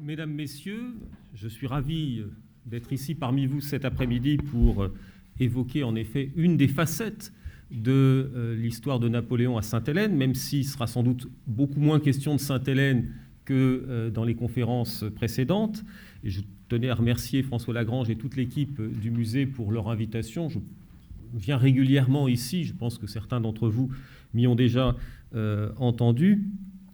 Mesdames, Messieurs, je suis ravi d'être ici parmi vous cet après-midi pour évoquer en effet une des facettes de euh, l'histoire de Napoléon à Sainte-Hélène, même s'il sera sans doute beaucoup moins question de Sainte-Hélène que euh, dans les conférences précédentes. Et je tenais à remercier François Lagrange et toute l'équipe du musée pour leur invitation. Je viens régulièrement ici, je pense que certains d'entre vous m'y ont déjà euh, entendu.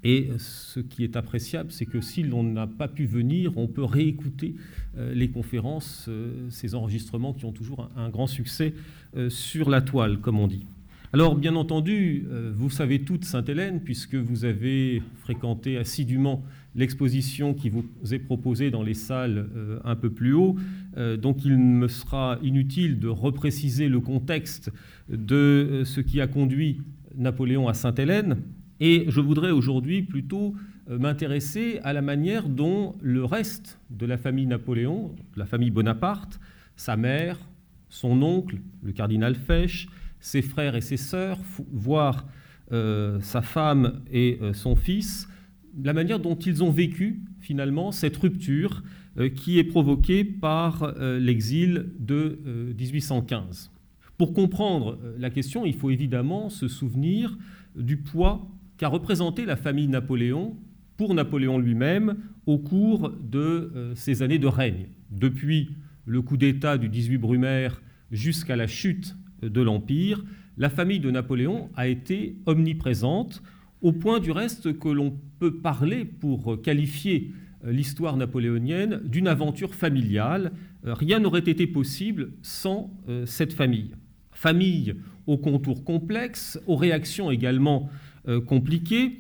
Et ce qui est appréciable, c'est que si l'on n'a pas pu venir, on peut réécouter euh, les conférences, euh, ces enregistrements qui ont toujours un, grand succès euh, sur la toile, comme on dit. Alors, bien entendu, vous savez toute Sainte-Hélène, puisque vous avez fréquenté assidûment l'exposition qui vous est proposée dans les salles un peu plus haut. donc, il me sera inutile de repréciser le contexte de ce qui a conduit Napoléon à Sainte-Hélène. Et je voudrais aujourd'hui plutôt euh, m'intéresser à la manière dont le reste de la famille Napoléon, la famille Bonaparte, sa mère, son oncle, le cardinal Fesch, ses frères et ses sœurs, voire euh, sa femme et euh, son fils, la manière dont ils ont vécu finalement cette rupture qui est provoquée par l'exil de 1815. Pour comprendre la question, il faut évidemment se souvenir du poids qu'a représenté la famille Napoléon pour Napoléon lui-même au cours de euh, années de règne, depuis le coup d'État du 18 Brumaire jusqu'à la chute de l'Empire, la famille de Napoléon a été omniprésente, au point du reste que l'on peut parler, pour qualifier euh, l'histoire napoléonienne, d'une aventure familiale. Euh, rien n'aurait été possible sans cette famille. Famille aux contours complexes, aux réactions également compliqué,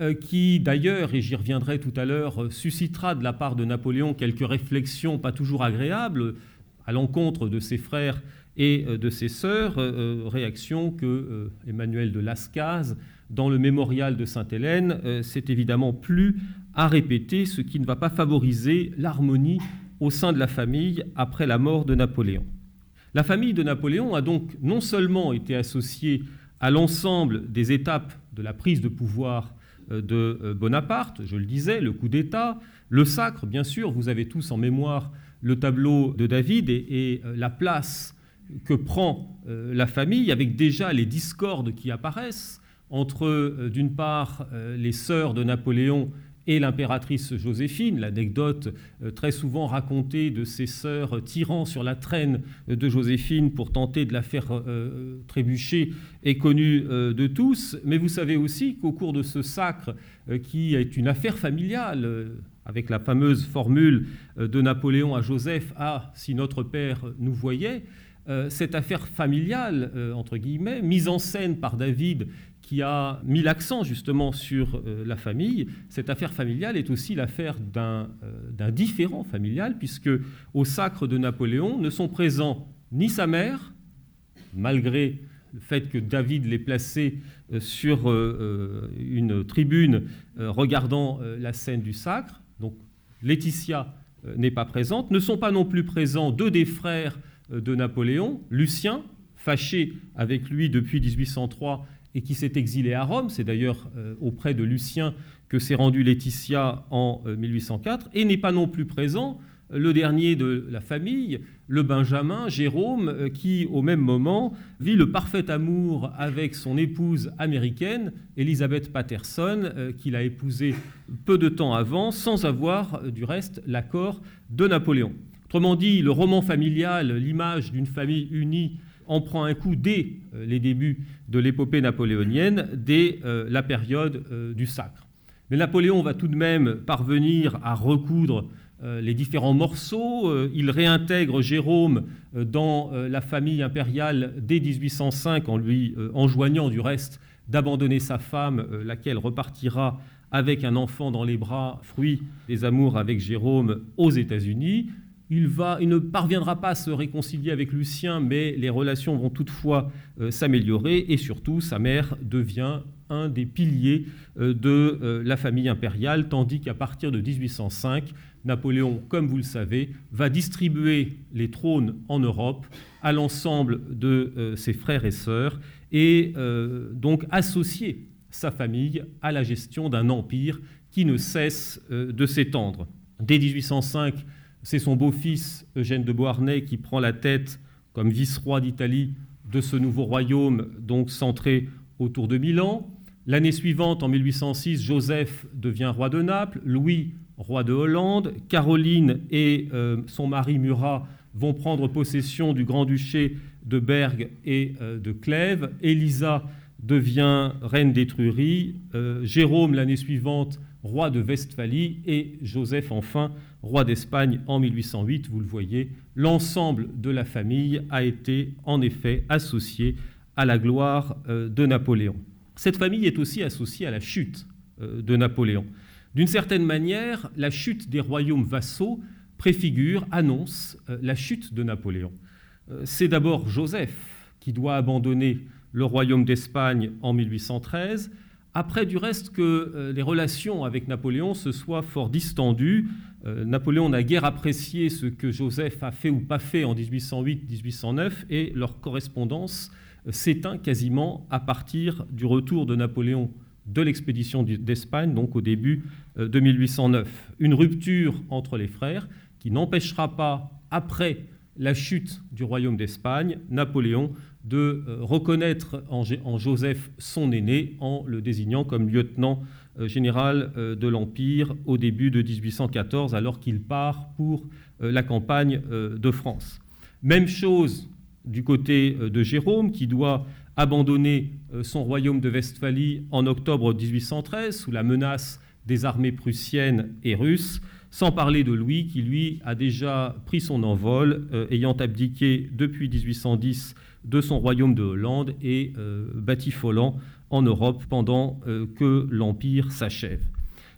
euh, qui d'ailleurs, et j'y reviendrai tout à l'heure, suscitera de la part de Napoléon quelques réflexions pas toujours agréables à l'encontre de ses frères et euh, de ses sœurs, réaction que Emmanuel de Lascaz, dans le mémorial de Sainte-Hélène, s'est évidemment plus à répéter, ce qui ne va pas favoriser l'harmonie au sein de la famille après la mort de Napoléon. La famille de Napoléon a donc non seulement été associée à l'ensemble des étapes de la prise de pouvoir euh, de euh, Bonaparte, je le disais, le coup d'État, le sacre, bien sûr, vous avez tous en mémoire le tableau de David et, euh, la place que prend la famille, avec déjà les discordes qui apparaissent entre, d'une part, les sœurs de Napoléon et l'impératrice Joséphine, l'anecdote euh, très souvent racontée de ses sœurs tirant sur la traîne de Joséphine pour tenter de la faire euh, trébucher est connue euh, de tous, mais vous savez aussi qu'au cours de ce sacre, qui est une affaire familiale, avec la fameuse formule de Napoléon à Joseph, Ah, si notre Père nous voyait, cette affaire familiale, entre guillemets, mise en scène par David a mis l'accent justement sur euh, la famille. Cette affaire familiale est aussi l'affaire euh, d'un différent familial, puisque au sacre de Napoléon ne sont présents ni sa mère, malgré le fait que David l'ait placé euh, sur une tribune regardant la scène du sacre, donc Laetitia n'est pas présente, ne sont pas non plus présents deux des frères de Napoléon, Lucien, fâché avec lui depuis 1803 et qui s'est exilé à Rome. C'est d'ailleurs euh, auprès de Lucien que s'est rendu Laetitia en 1804, euh, et n'est pas non plus présent euh, le dernier de la famille, le Benjamin, Jérôme, qui au même moment vit le parfait amour avec son épouse américaine, Elisabeth Patterson, qu'il a épousée peu de temps avant, sans avoir du reste l'accord de Napoléon. Autrement dit, le roman familial, l'image d'une famille unie en prend un coup dès euh, les débuts de l'épopée napoléonienne, dès euh, la période euh, du sacre. Mais Napoléon va tout de même parvenir à recoudre les différents morceaux. Il réintègre Jérôme dans la famille impériale dès 1805 en lui enjoignant du reste d'abandonner sa femme, laquelle repartira avec un enfant dans les bras, fruit des amours avec Jérôme aux États-Unis. Il, ne parviendra pas à se réconcilier avec Lucien, mais les relations vont toutefois euh, s'améliorer et surtout sa mère devient un des piliers euh, de euh, la famille impériale, tandis qu'à partir de 1805, Napoléon, comme vous le savez, va distribuer les trônes en Europe à l'ensemble de ses frères et sœurs et donc associer sa famille à la gestion d'un empire qui ne cesse de s'étendre. Dès 1805, c'est son beau-fils Eugène de Beauharnais qui prend la tête comme vice-roi d'Italie de ce nouveau royaume, donc centré autour de Milan. L'année suivante, en 1806, Joseph devient roi de Naples, Louis roi de Hollande, Caroline et euh, son mari Murat vont prendre possession du grand-duché de Bergue et euh, de Clèves, Elisa devient reine d'Étrurie, euh, Jérôme l'année suivante roi de Westphalie et Joseph enfin roi d'Espagne en 1808. Vous le voyez, l'ensemble de la famille a été en effet associé à la gloire de Napoléon. Cette famille est aussi associée à la chute de Napoléon. D'une certaine manière, la chute des royaumes vassaux préfigure, annonce euh, la chute de Napoléon. Euh, c'est d'abord Joseph qui doit abandonner le royaume d'Espagne en 1813, après du reste que euh, les relations avec Napoléon se soient fort distendues. Napoléon n'a guère apprécié ce que Joseph a fait ou pas fait en 1808-1809 et leur correspondance s'éteint quasiment à partir du retour de Napoléon de l'expédition d'Espagne, donc au début euh, de 1809. Une rupture entre les frères qui n'empêchera pas, après la chute du royaume d'Espagne, Napoléon de euh, reconnaître en Joseph son aîné en le désignant comme lieutenant euh, général de l'Empire au début de 1814, alors qu'il part pour la campagne de France. Même chose du côté de Jérôme, qui doit abandonner son royaume de Westphalie en octobre 1813 sous la menace des armées prussiennes et russes, sans parler de Louis qui, lui, a déjà pris son envol, euh, ayant abdiqué depuis 1810 de son royaume de Hollande et euh, batifolant en Europe pendant euh, que l'Empire s'achève.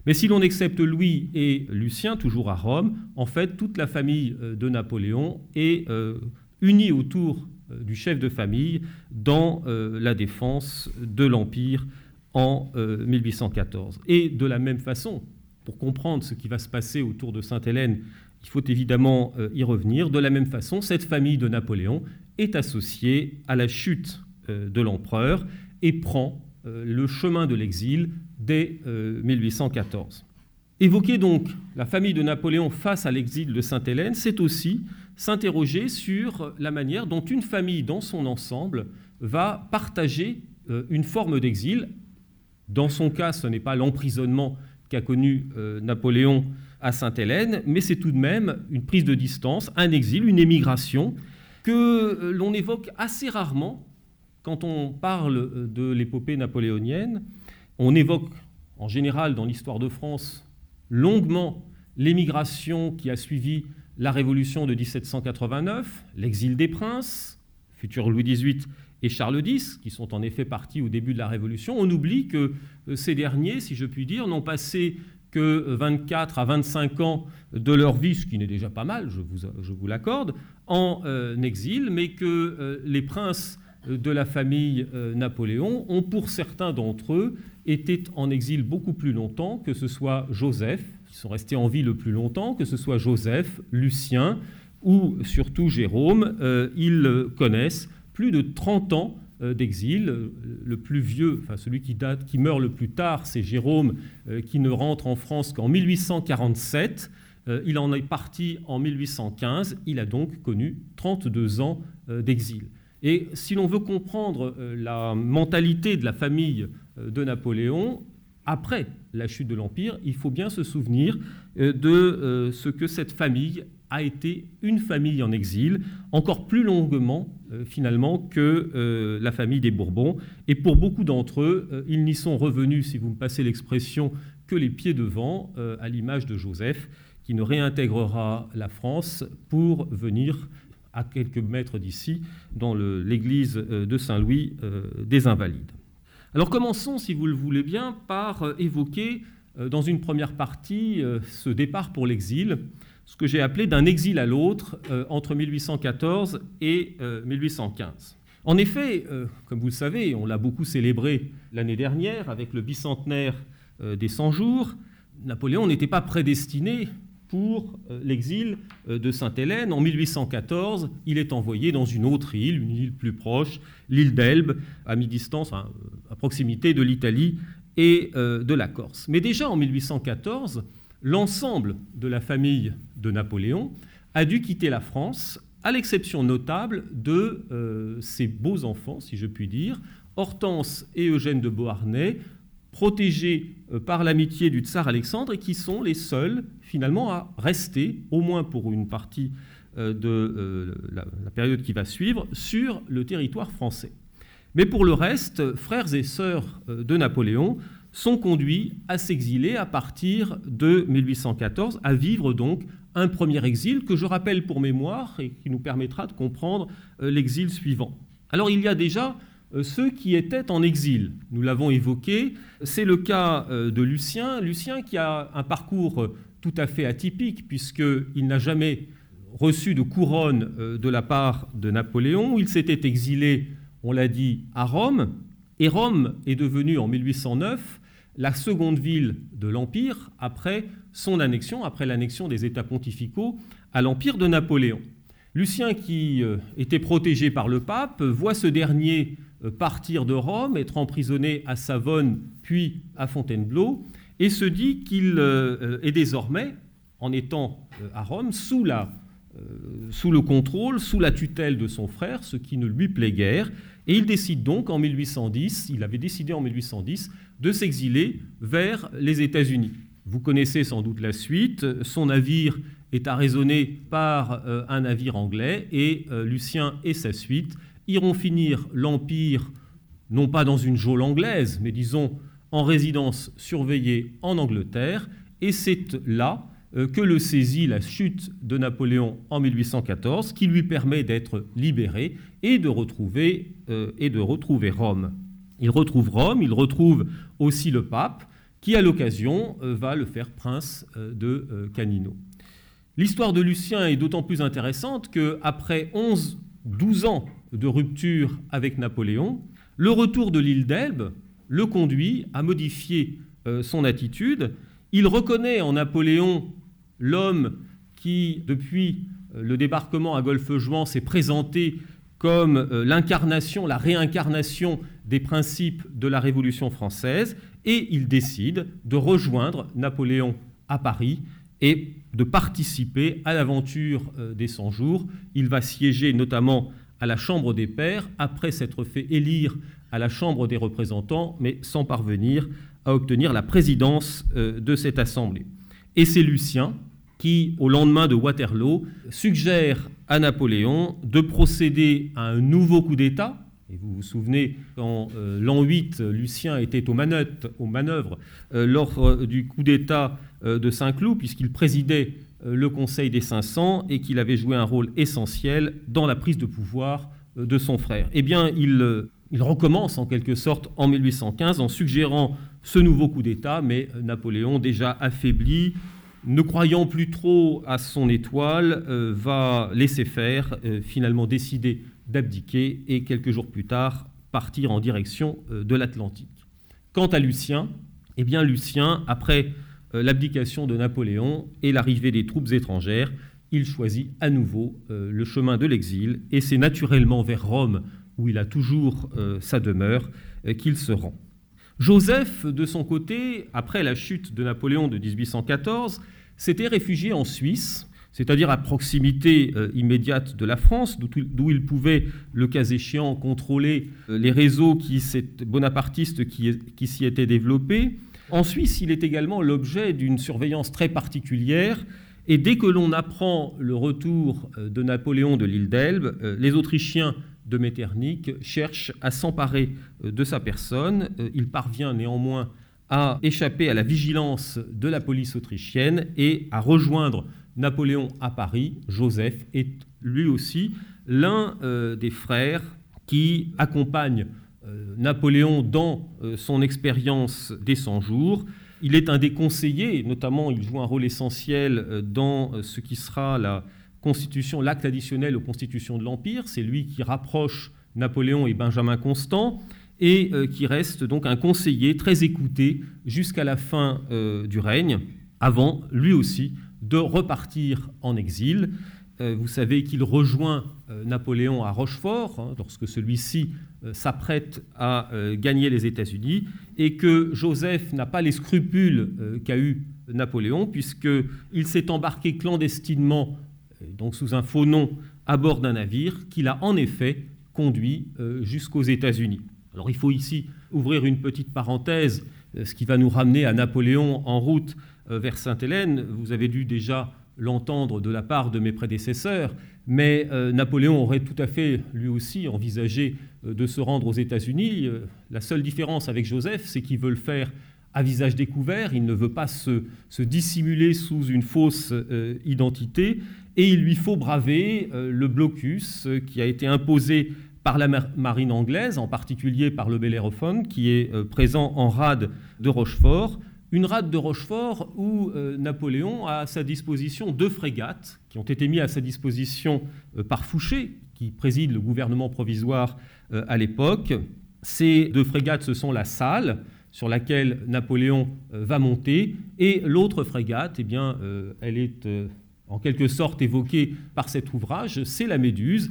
Mais si l'on accepte Louis et Lucien, toujours à Rome, en fait, toute la famille de Napoléon est unie autour du chef de famille dans la défense de l'Empire en 1814. Euh, Et de la même façon, pour comprendre ce qui va se passer autour de Sainte-Hélène, il faut évidemment euh, y revenir. De la même façon, cette famille de Napoléon est associée à la chute euh, de l'empereur et prend le chemin de l'exil dès 1814. Évoquer donc la famille de Napoléon face à l'exil de Sainte-Hélène, c'est aussi s'interroger sur la manière dont une famille dans son ensemble va partager une forme d'exil dans son cas, ce n'est pas l'emprisonnement qu'a connu euh, Napoléon à Sainte-Hélène, mais c'est tout de même une prise de distance, un exil, une émigration que euh, l'on évoque assez rarement quand on parle euh, de l'épopée napoléonienne. On évoque en général dans l'histoire de France longuement l'émigration qui a suivi la Révolution de 1789, l'exil des princes, futur Louis XVIII et Charles X, qui sont en effet partis au début de la Révolution, on oublie que euh, ces derniers, si je puis dire, n'ont passé que 24 à 25 ans de leur vie, ce qui n'est déjà pas mal, je vous, je vous l'accorde, en euh, exil, mais que euh, les princes de la famille Napoléon ont, pour certains d'entre eux, été en exil beaucoup plus longtemps, que ce soit Joseph, qui sont restés en vie le plus longtemps, que ce soit Joseph, Lucien ou surtout Jérôme, ils connaissent plus de 30 ans euh, d'exil. Le plus vieux, enfin celui qui, meurt le plus tard, c'est Jérôme, euh, qui ne rentre en France qu'en 1847. Euh, il en est parti en 1815. Il a donc connu 32 ans d'exil. Et si l'on veut comprendre la mentalité de la famille de Napoléon, après la chute de l'Empire, il faut bien se souvenir de ce que cette famille a été une famille en exil, encore plus longuement euh, finalement que euh, la famille des Bourbons. Et pour beaucoup d'entre eux, euh, ils n'y sont revenus, si vous me passez l'expression, que les pieds devant, à l'image de Joseph, qui ne réintégrera la France pour venir à quelques mètres d'ici, dans l'église de Saint-Louis des Invalides. Alors commençons, si vous le voulez bien, par évoquer dans une première partie ce départ pour l'exil ce que j'ai appelé d'un exil à l'autre euh, entre 1814 et 1815. Euh, en effet, euh, comme vous le savez, on l'a beaucoup célébré l'année dernière avec le bicentenaire des 100 jours, Napoléon n'était pas prédestiné pour l'exil de Sainte-Hélène. En 1814, il est envoyé dans une autre île, une île plus proche, l'île d'Elbe, à mi-distance, à proximité de l'Italie et de la Corse. Mais déjà en 1814, l'ensemble de la famille de Napoléon a dû quitter la France, à l'exception notable de ses beaux enfants, si je puis dire, Hortense et Eugène de Beauharnais, protégés par l'amitié du tsar Alexandre et qui sont les seuls finalement à rester, au moins pour une partie de la, période qui va suivre, sur le territoire français. Mais pour le reste, frères et sœurs euh, de Napoléon sont conduits à s'exiler à partir de 1814, à vivre donc un premier exil que je rappelle pour mémoire et qui nous permettra de comprendre euh, l'exil suivant. Alors il y a déjà euh, ceux qui étaient en exil. Nous l'avons évoqué. C'est le cas de Lucien. Lucien qui a un parcours tout à fait atypique puisqu'il n'a jamais reçu de couronne de la part de Napoléon. Il s'était exilé on l'a dit, à Rome, et Rome est devenue en 1809 la seconde ville de l'Empire après son annexion, après l'annexion des États pontificaux à l'Empire de Napoléon. Lucien, qui euh, était protégé par le pape, voit ce dernier euh, partir de Rome, être emprisonné à Savone, puis à Fontainebleau, et se dit qu'il euh, est désormais, en étant à Rome, sous, sous le contrôle, sous la tutelle de son frère, ce qui ne lui plaît guère, et il décide donc en 1810, il avait décidé en 1810, de s'exiler vers les États-Unis. Vous connaissez sans doute la suite. Son navire est arraisonné par euh, un navire anglais et euh, Lucien et sa suite iront finir l'Empire, non pas dans une geôle anglaise, mais disons en résidence surveillée en Angleterre. Et c'est là euh, que le saisit la chute de Napoléon en 1814, qui lui permet d'être libéré et de retrouver, euh, et de retrouver Rome. Il retrouve Rome, il retrouve aussi le pape, qui à l'occasion euh, va le faire prince de Canino. L'histoire de Lucien est d'autant plus intéressante qu'après 11-12 ans de rupture avec Napoléon, le retour de l'île d'Elbe le conduit à modifier son attitude. Il reconnaît en Napoléon l'homme qui, depuis euh, le débarquement à Golfe-Juan, s'est présenté comme euh, l'incarnation, la réincarnation des principes de la Révolution française, et il décide de rejoindre Napoléon à Paris et de participer à l'aventure euh, des 100 jours. Il va siéger notamment à la Chambre des Pairs, après s'être fait élire à la Chambre des représentants, mais sans parvenir à obtenir la présidence de cette Assemblée. Et c'est Lucien qui, au lendemain de Waterloo, suggère à Napoléon de procéder à un nouveau coup d'État. Et vous vous souvenez, quand euh, l'an 8, Lucien était aux, manœuvres euh, lors euh, du coup d'État de Saint-Cloud, puisqu'il présidait le Conseil des 500 et qu'il avait joué un rôle essentiel dans la prise de pouvoir de son frère. Eh bien, il, il recommence en quelque sorte en 1815 en suggérant ce nouveau coup d'État, mais Napoléon, déjà affaibli, ne croyant plus trop à son étoile, euh, va laisser faire, euh, finalement décider d'abdiquer et quelques jours plus tard partir en direction euh, de l'Atlantique. Quant à Lucien, eh bien Lucien, après l'abdication de Napoléon et l'arrivée des troupes étrangères, il choisit à nouveau le chemin de l'exil et c'est naturellement vers Rome, où il a toujours sa demeure, qu'il se rend. Joseph, de son côté, après la chute de Napoléon de 1814, s'était réfugié en Suisse, c'est-à-dire à proximité euh, immédiate de la France, d'où il pouvait, le cas échéant, contrôler euh, les réseaux qui, bonapartistes qui s'y étaient développés. En Suisse, il est également l'objet d'une surveillance très particulière, et dès que l'on apprend le retour euh, de Napoléon de l'île d'Elbe, les Autrichiens de Metternich cherchent à s'emparer de sa personne. Il parvient néanmoins à échapper à la vigilance de la police autrichienne et à rejoindre Napoléon à Paris. Joseph est lui aussi l'un euh, des frères qui accompagne euh, Napoléon dans euh, son expérience des 100 jours. Il est un des conseillers, notamment il joue un rôle essentiel dans ce qui sera la constitution, l'acte additionnel aux constitutions de l'Empire. C'est lui qui rapproche Napoléon et Benjamin Constant et euh, qui reste donc un conseiller très écouté jusqu'à la fin euh, du règne, avant lui aussi de repartir en exil. Euh, vous savez qu'il rejoint Napoléon à Rochefort hein, lorsque celui-ci s'apprête à gagner les États-Unis et que Joseph n'a pas les scrupules qu'a eu Napoléon, puisqu'il s'est embarqué clandestinement, donc sous un faux nom, à bord d'un navire qu'il a en effet conduit jusqu'aux États-Unis. Alors il faut ici ouvrir une petite parenthèse, ce qui va nous ramener à Napoléon en route vers Sainte-Hélène. Vous avez dû déjà l'entendre de la part de mes prédécesseurs, mais euh, Napoléon aurait tout à fait, lui aussi, envisagé euh, de se rendre aux États-Unis. Euh, la seule différence avec Joseph, c'est qu'il veut le faire à visage découvert, il ne veut pas se, dissimuler sous une fausse identité, et il lui faut braver le blocus qui a été imposé par la marine anglaise, en particulier par le Bellérophone, qui est présent en rade de Rochefort, une rade de Rochefort où euh, Napoléon a à sa disposition deux frégates qui ont été mises à sa disposition euh, par Fouché, qui préside le gouvernement provisoire euh, à l'époque. Ces deux frégates, ce sont la Salle, sur laquelle Napoléon va monter, et l'autre frégate, eh bien, elle est en quelque sorte évoquée par cet ouvrage, c'est la Méduse,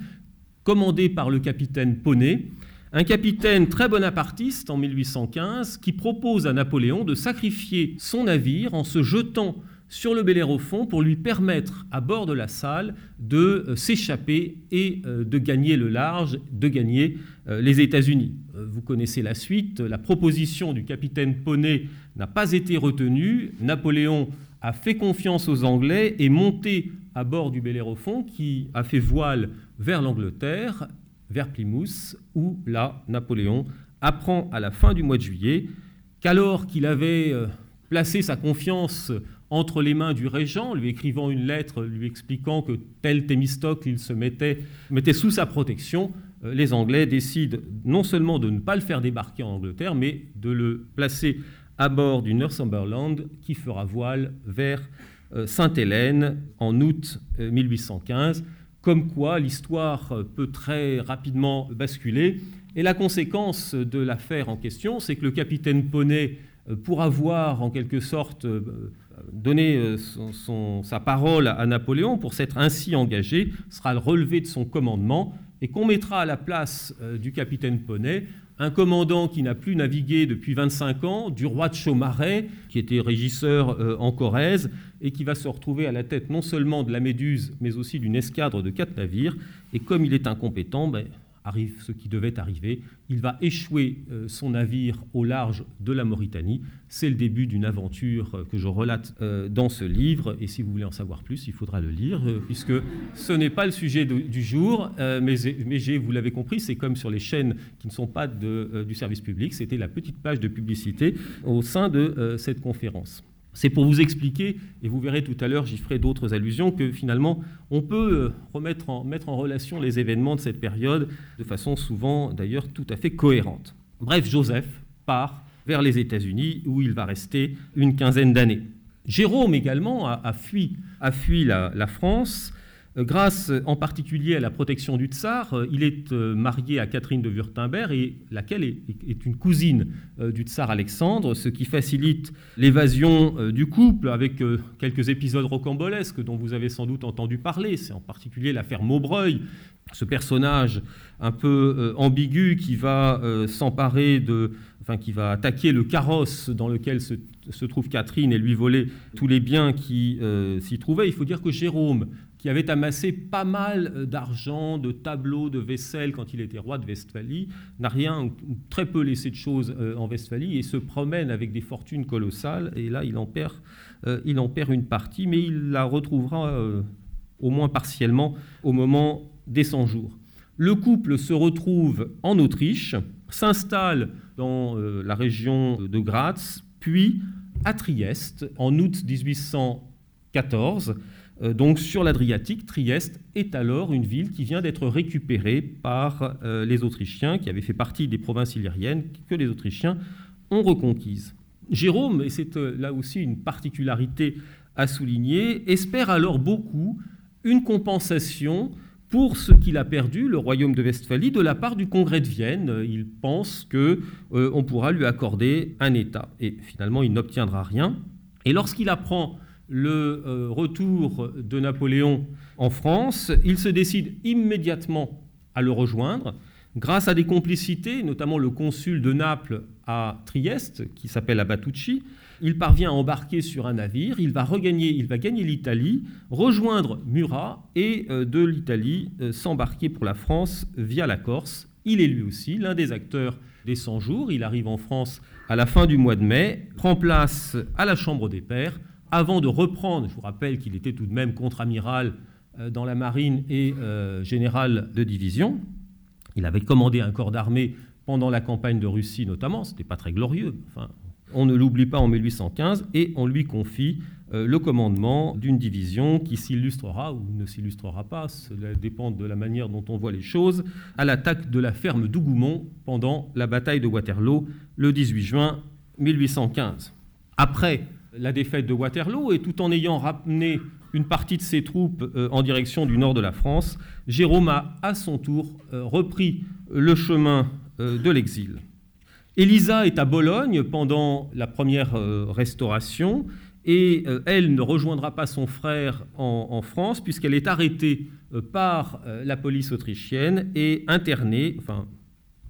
commandée par le capitaine Poney, un capitaine très bonapartiste en 1815 qui propose à Napoléon de sacrifier son navire en se jetant sur le Bellérophon pour lui permettre, à bord de la salle, de euh, s'échapper et euh, de gagner le large, de gagner euh, les États-Unis. Vous connaissez la suite, la proposition du capitaine Poney n'a pas été retenue. Napoléon a fait confiance aux Anglais et monté à bord du Bellérophon qui a fait voile vers l'Angleterre vers Plymouth, où là, Napoléon apprend à la fin du mois de juillet qu'alors qu'il avait euh, placé sa confiance entre les mains du régent, lui écrivant une lettre lui expliquant que tel Thémistocle il se mettait, sous sa protection, euh, les Anglais décident non seulement de ne pas le faire débarquer en Angleterre, mais de le placer à bord du Northumberland qui fera voile vers euh, Sainte-Hélène en août 1815 comme quoi l'histoire peut très rapidement basculer. Et la conséquence de l'affaire en question, c'est que le capitaine Poney, euh, pour avoir en quelque sorte euh, donné euh, sa parole à Napoléon, pour s'être ainsi engagé, sera relevé de son commandement et qu'on mettra à la place du capitaine Poney un commandant qui n'a plus navigué depuis 25 ans, du roi de Chaumaret, qui était régisseur en Corrèze, et qui va se retrouver à la tête non seulement de la Méduse, mais aussi d'une escadre de quatre navires. Et comme il est incompétent, ben, arrive ce qui devait arriver. Il va échouer euh, son navire au large de la Mauritanie. C'est le début d'une aventure euh, que je relate euh, dans ce livre. Et si vous voulez en savoir plus, il faudra le lire, puisque ce n'est pas le sujet du jour. mais, vous l'avez compris, c'est comme sur les chaînes qui ne sont pas du service public. C'était la petite page de publicité au sein de cette conférence. C'est pour vous expliquer, et vous verrez tout à l'heure, j'y ferai d'autres allusions, que finalement, on peut euh, remettre en, mettre en relation les événements de cette période de façon souvent d'ailleurs tout à fait cohérente. Bref, Joseph part vers les États-Unis où il va rester une quinzaine d'années. Jérôme également a, fui, a fui la France grâce en particulier à la protection du tsar, euh, il est euh, marié à Catherine de Wurtemberg, et laquelle est, une cousine du tsar Alexandre, ce qui facilite l'évasion du couple avec quelques épisodes rocambolesques dont vous avez sans doute entendu parler. C'est en particulier l'affaire Maubreuil, ce personnage un peu ambigu qui va s'emparer de, enfin qui va attaquer le carrosse dans lequel se, trouve Catherine et lui voler tous les biens qui s'y trouvaient. Il faut dire que Jérôme qui avait amassé pas mal euh, d'argent, de tableaux, de vaisselle quand il était roi de Westphalie, n'a rien, très peu laissé de choses euh, en Westphalie et se promène avec des fortunes colossales. Et là, il en perd, euh, il en perd une partie, mais il la retrouvera au moins partiellement au moment des 100 jours. Le couple se retrouve en Autriche, s'installe dans la région de Graz, puis à Trieste en août 1814 euh, donc sur l'Adriatique, Trieste est alors une ville qui vient d'être récupérée par euh, les Autrichiens, qui avaient fait partie des provinces illyriennes que les Autrichiens ont reconquises. Jérôme, et c'est euh, là aussi une particularité à souligner, espère alors beaucoup une compensation pour ce qu'il a perdu, le royaume de Westphalie, de la part du Congrès de Vienne. Il pense qu'on pourra lui accorder un État. Et finalement, il n'obtiendra rien. Et lorsqu'il apprend le euh, retour de Napoléon en France, il se décide immédiatement à le rejoindre grâce à des complicités, notamment le consul de Naples à Trieste, qui s'appelle Abatucci. il parvient à embarquer sur un navire, il va regagner, il va gagner l'Italie, rejoindre Murat et euh, de l'Italie euh, s'embarquer pour la France via la Corse. Il est lui aussi l'un des acteurs des 100 jours. Il arrive en France à la fin du mois de mai, prend place à la Chambre des Pairs, avant de reprendre, je vous rappelle qu'il était tout de même contre-amiral euh, dans la marine et général de division. Il avait commandé un corps d'armée pendant la campagne de Russie notamment, ce n'était pas très glorieux. On ne l'oublie pas en 1815 et on lui confie euh, le commandement d'une division qui s'illustrera ou ne s'illustrera pas, cela dépend de la manière dont on voit les choses, à l'attaque de la ferme d'Ougoumont pendant la bataille de Waterloo le 18 juin 1815. Après la défaite de Waterloo et tout en ayant ramené une partie de ses troupes euh, en direction du nord de la France, Jérôme a à son tour euh, repris le chemin de l'exil. Elisa est à Bologne pendant la première euh, restauration et euh, elle ne rejoindra pas son frère en, France puisqu'elle est arrêtée euh, par la police autrichienne et internée, enfin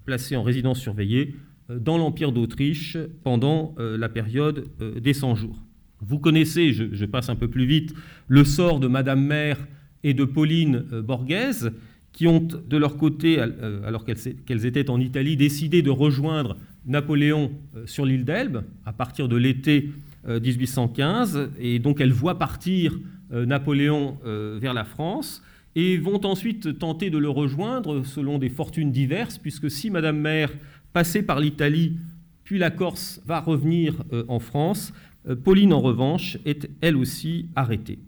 placée en résidence surveillée dans l'Empire d'Autriche pendant la période des 100 jours. Vous connaissez, je, passe un peu plus vite, le sort de Madame Mère et de Pauline Borghese, qui ont de leur côté, alors qu'elles étaient en Italie, décidé de rejoindre Napoléon euh, sur l'île d'Elbe à partir de l'été 1815, euh, et donc elle voit partir euh, Napoléon vers la France, et vont ensuite tenter de le rejoindre selon des fortunes diverses, puisque si Madame Mère passait par l'Italie, puis la Corse va revenir en France, Pauline en revanche est elle aussi arrêtée.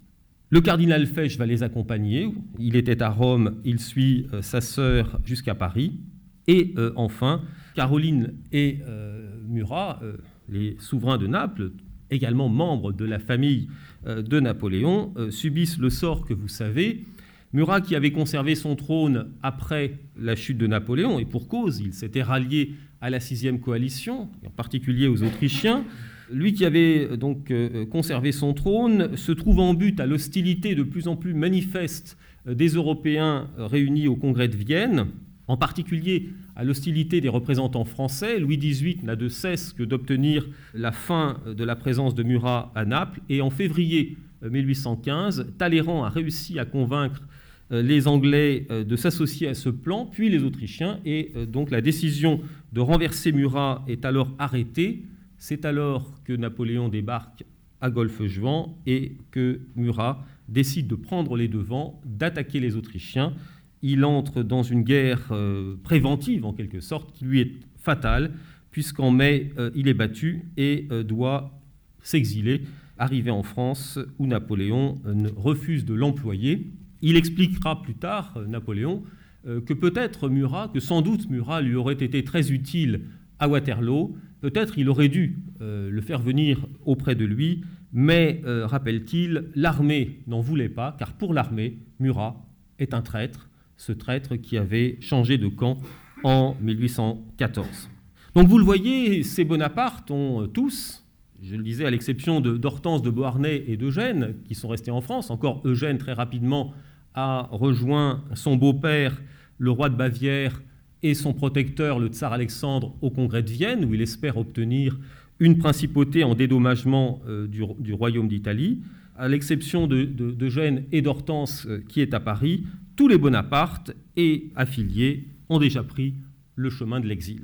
Le cardinal Fesch va les accompagner, il était à Rome, il suit sa sœur jusqu'à Paris, et enfin, Caroline et euh, Murat, euh, les souverains de Naples, également membres de la famille euh, de Napoléon, subissent le sort que vous savez. Murat, qui avait conservé son trône après la chute de Napoléon, et pour cause, il s'était rallié à la sixième coalition, en particulier aux Autrichiens, lui qui avait donc conservé son trône, se trouve en but à l'hostilité de plus en plus manifeste des Européens réunis au Congrès de Vienne, en particulier à l'hostilité des représentants français, Louis XVIII n'a de cesse que d'obtenir la fin de la présence de Murat à Naples. Et en février 1815, euh, Talleyrand a réussi à convaincre euh, les Anglais euh, de s'associer à ce plan, puis les Autrichiens. Et donc la décision de renverser Murat est alors arrêtée. C'est alors que Napoléon débarque à Golfe-Juan et que Murat décide de prendre les devants, d'attaquer les Autrichiens il entre dans une guerre euh, préventive, en quelque sorte, qui lui est fatale, puisqu'en mai, euh, il est battu et euh, doit s'exiler, arriver en France, où Napoléon refuse de l'employer. Il expliquera plus tard, Napoléon, que peut-être Murat, que sans doute Murat lui aurait été très utile à Waterloo, peut-être il aurait dû le faire venir auprès de lui, mais, rappelle-t-il, l'armée n'en voulait pas, car pour l'armée, Murat est un traître, ce traître qui avait changé de camp en 1814. Donc vous le voyez, ces Bonaparte ont euh, tous, je le disais à l'exception d'Hortense de, Beauharnais et d'Eugène, qui sont restés en France, encore Eugène très rapidement a rejoint son beau-père, le roi de Bavière, et son protecteur, le tsar Alexandre, au congrès de Vienne, où il espère obtenir une principauté en dédommagement euh, du, royaume d'Italie. À l'exception d'Eugène et d'Hortense, euh, qui est à Paris, tous les Bonaparte et affiliés ont déjà pris le chemin de l'exil.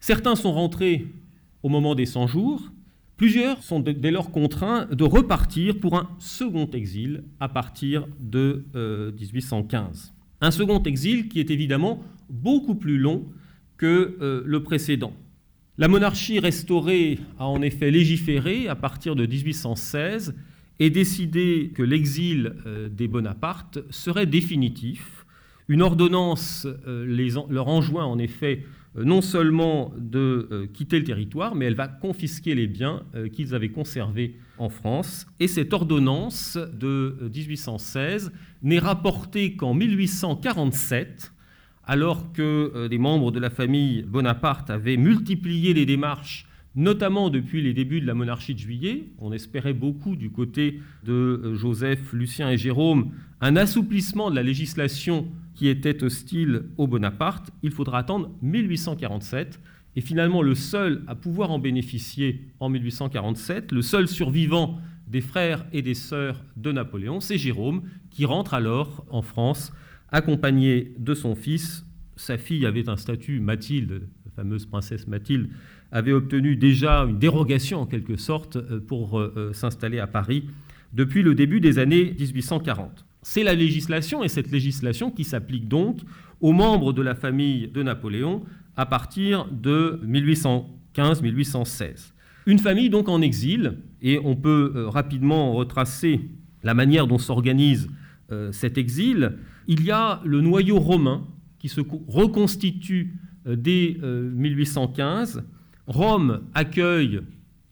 Certains sont rentrés au moment des 100 jours, plusieurs sont dès lors contraints de repartir pour un second exil à partir de 1815. Euh, un second exil qui est évidemment beaucoup plus long que euh, le précédent. La monarchie restaurée a en effet légiféré à partir de 1816 et décidé que l'exil euh, des Bonaparte serait définitif. Une ordonnance leur enjoint en effet non seulement de quitter le territoire, mais elle va confisquer les biens qu'ils avaient conservés en France. Et cette ordonnance de 1816 n'est rapportée qu'en 1847, alors que des membres de la famille Bonaparte avaient multiplié les démarches notamment depuis les débuts de la monarchie de juillet. On espérait beaucoup du côté de euh, Joseph, Lucien et Jérôme un assouplissement de la législation qui était hostile au Bonaparte. Il faudra attendre 1847 est finalement le seul à pouvoir en bénéficier en 1847, le seul survivant des frères et des sœurs de Napoléon, c'est Jérôme, qui rentre alors en France accompagné de son fils. Sa fille avait un statut, Mathilde, la fameuse princesse Mathilde, avait obtenu déjà une dérogation en quelque sorte euh, pour euh, euh, s'installer à Paris depuis le début des années 1840. C'est la législation et cette législation qui s'applique donc aux membres de la famille de Napoléon à partir de 1815-1816. Une famille donc en exil, et on peut rapidement retracer la manière dont s'organise cet exil. Il y a le noyau romain qui se reconstitue dès 1815 Rome accueille,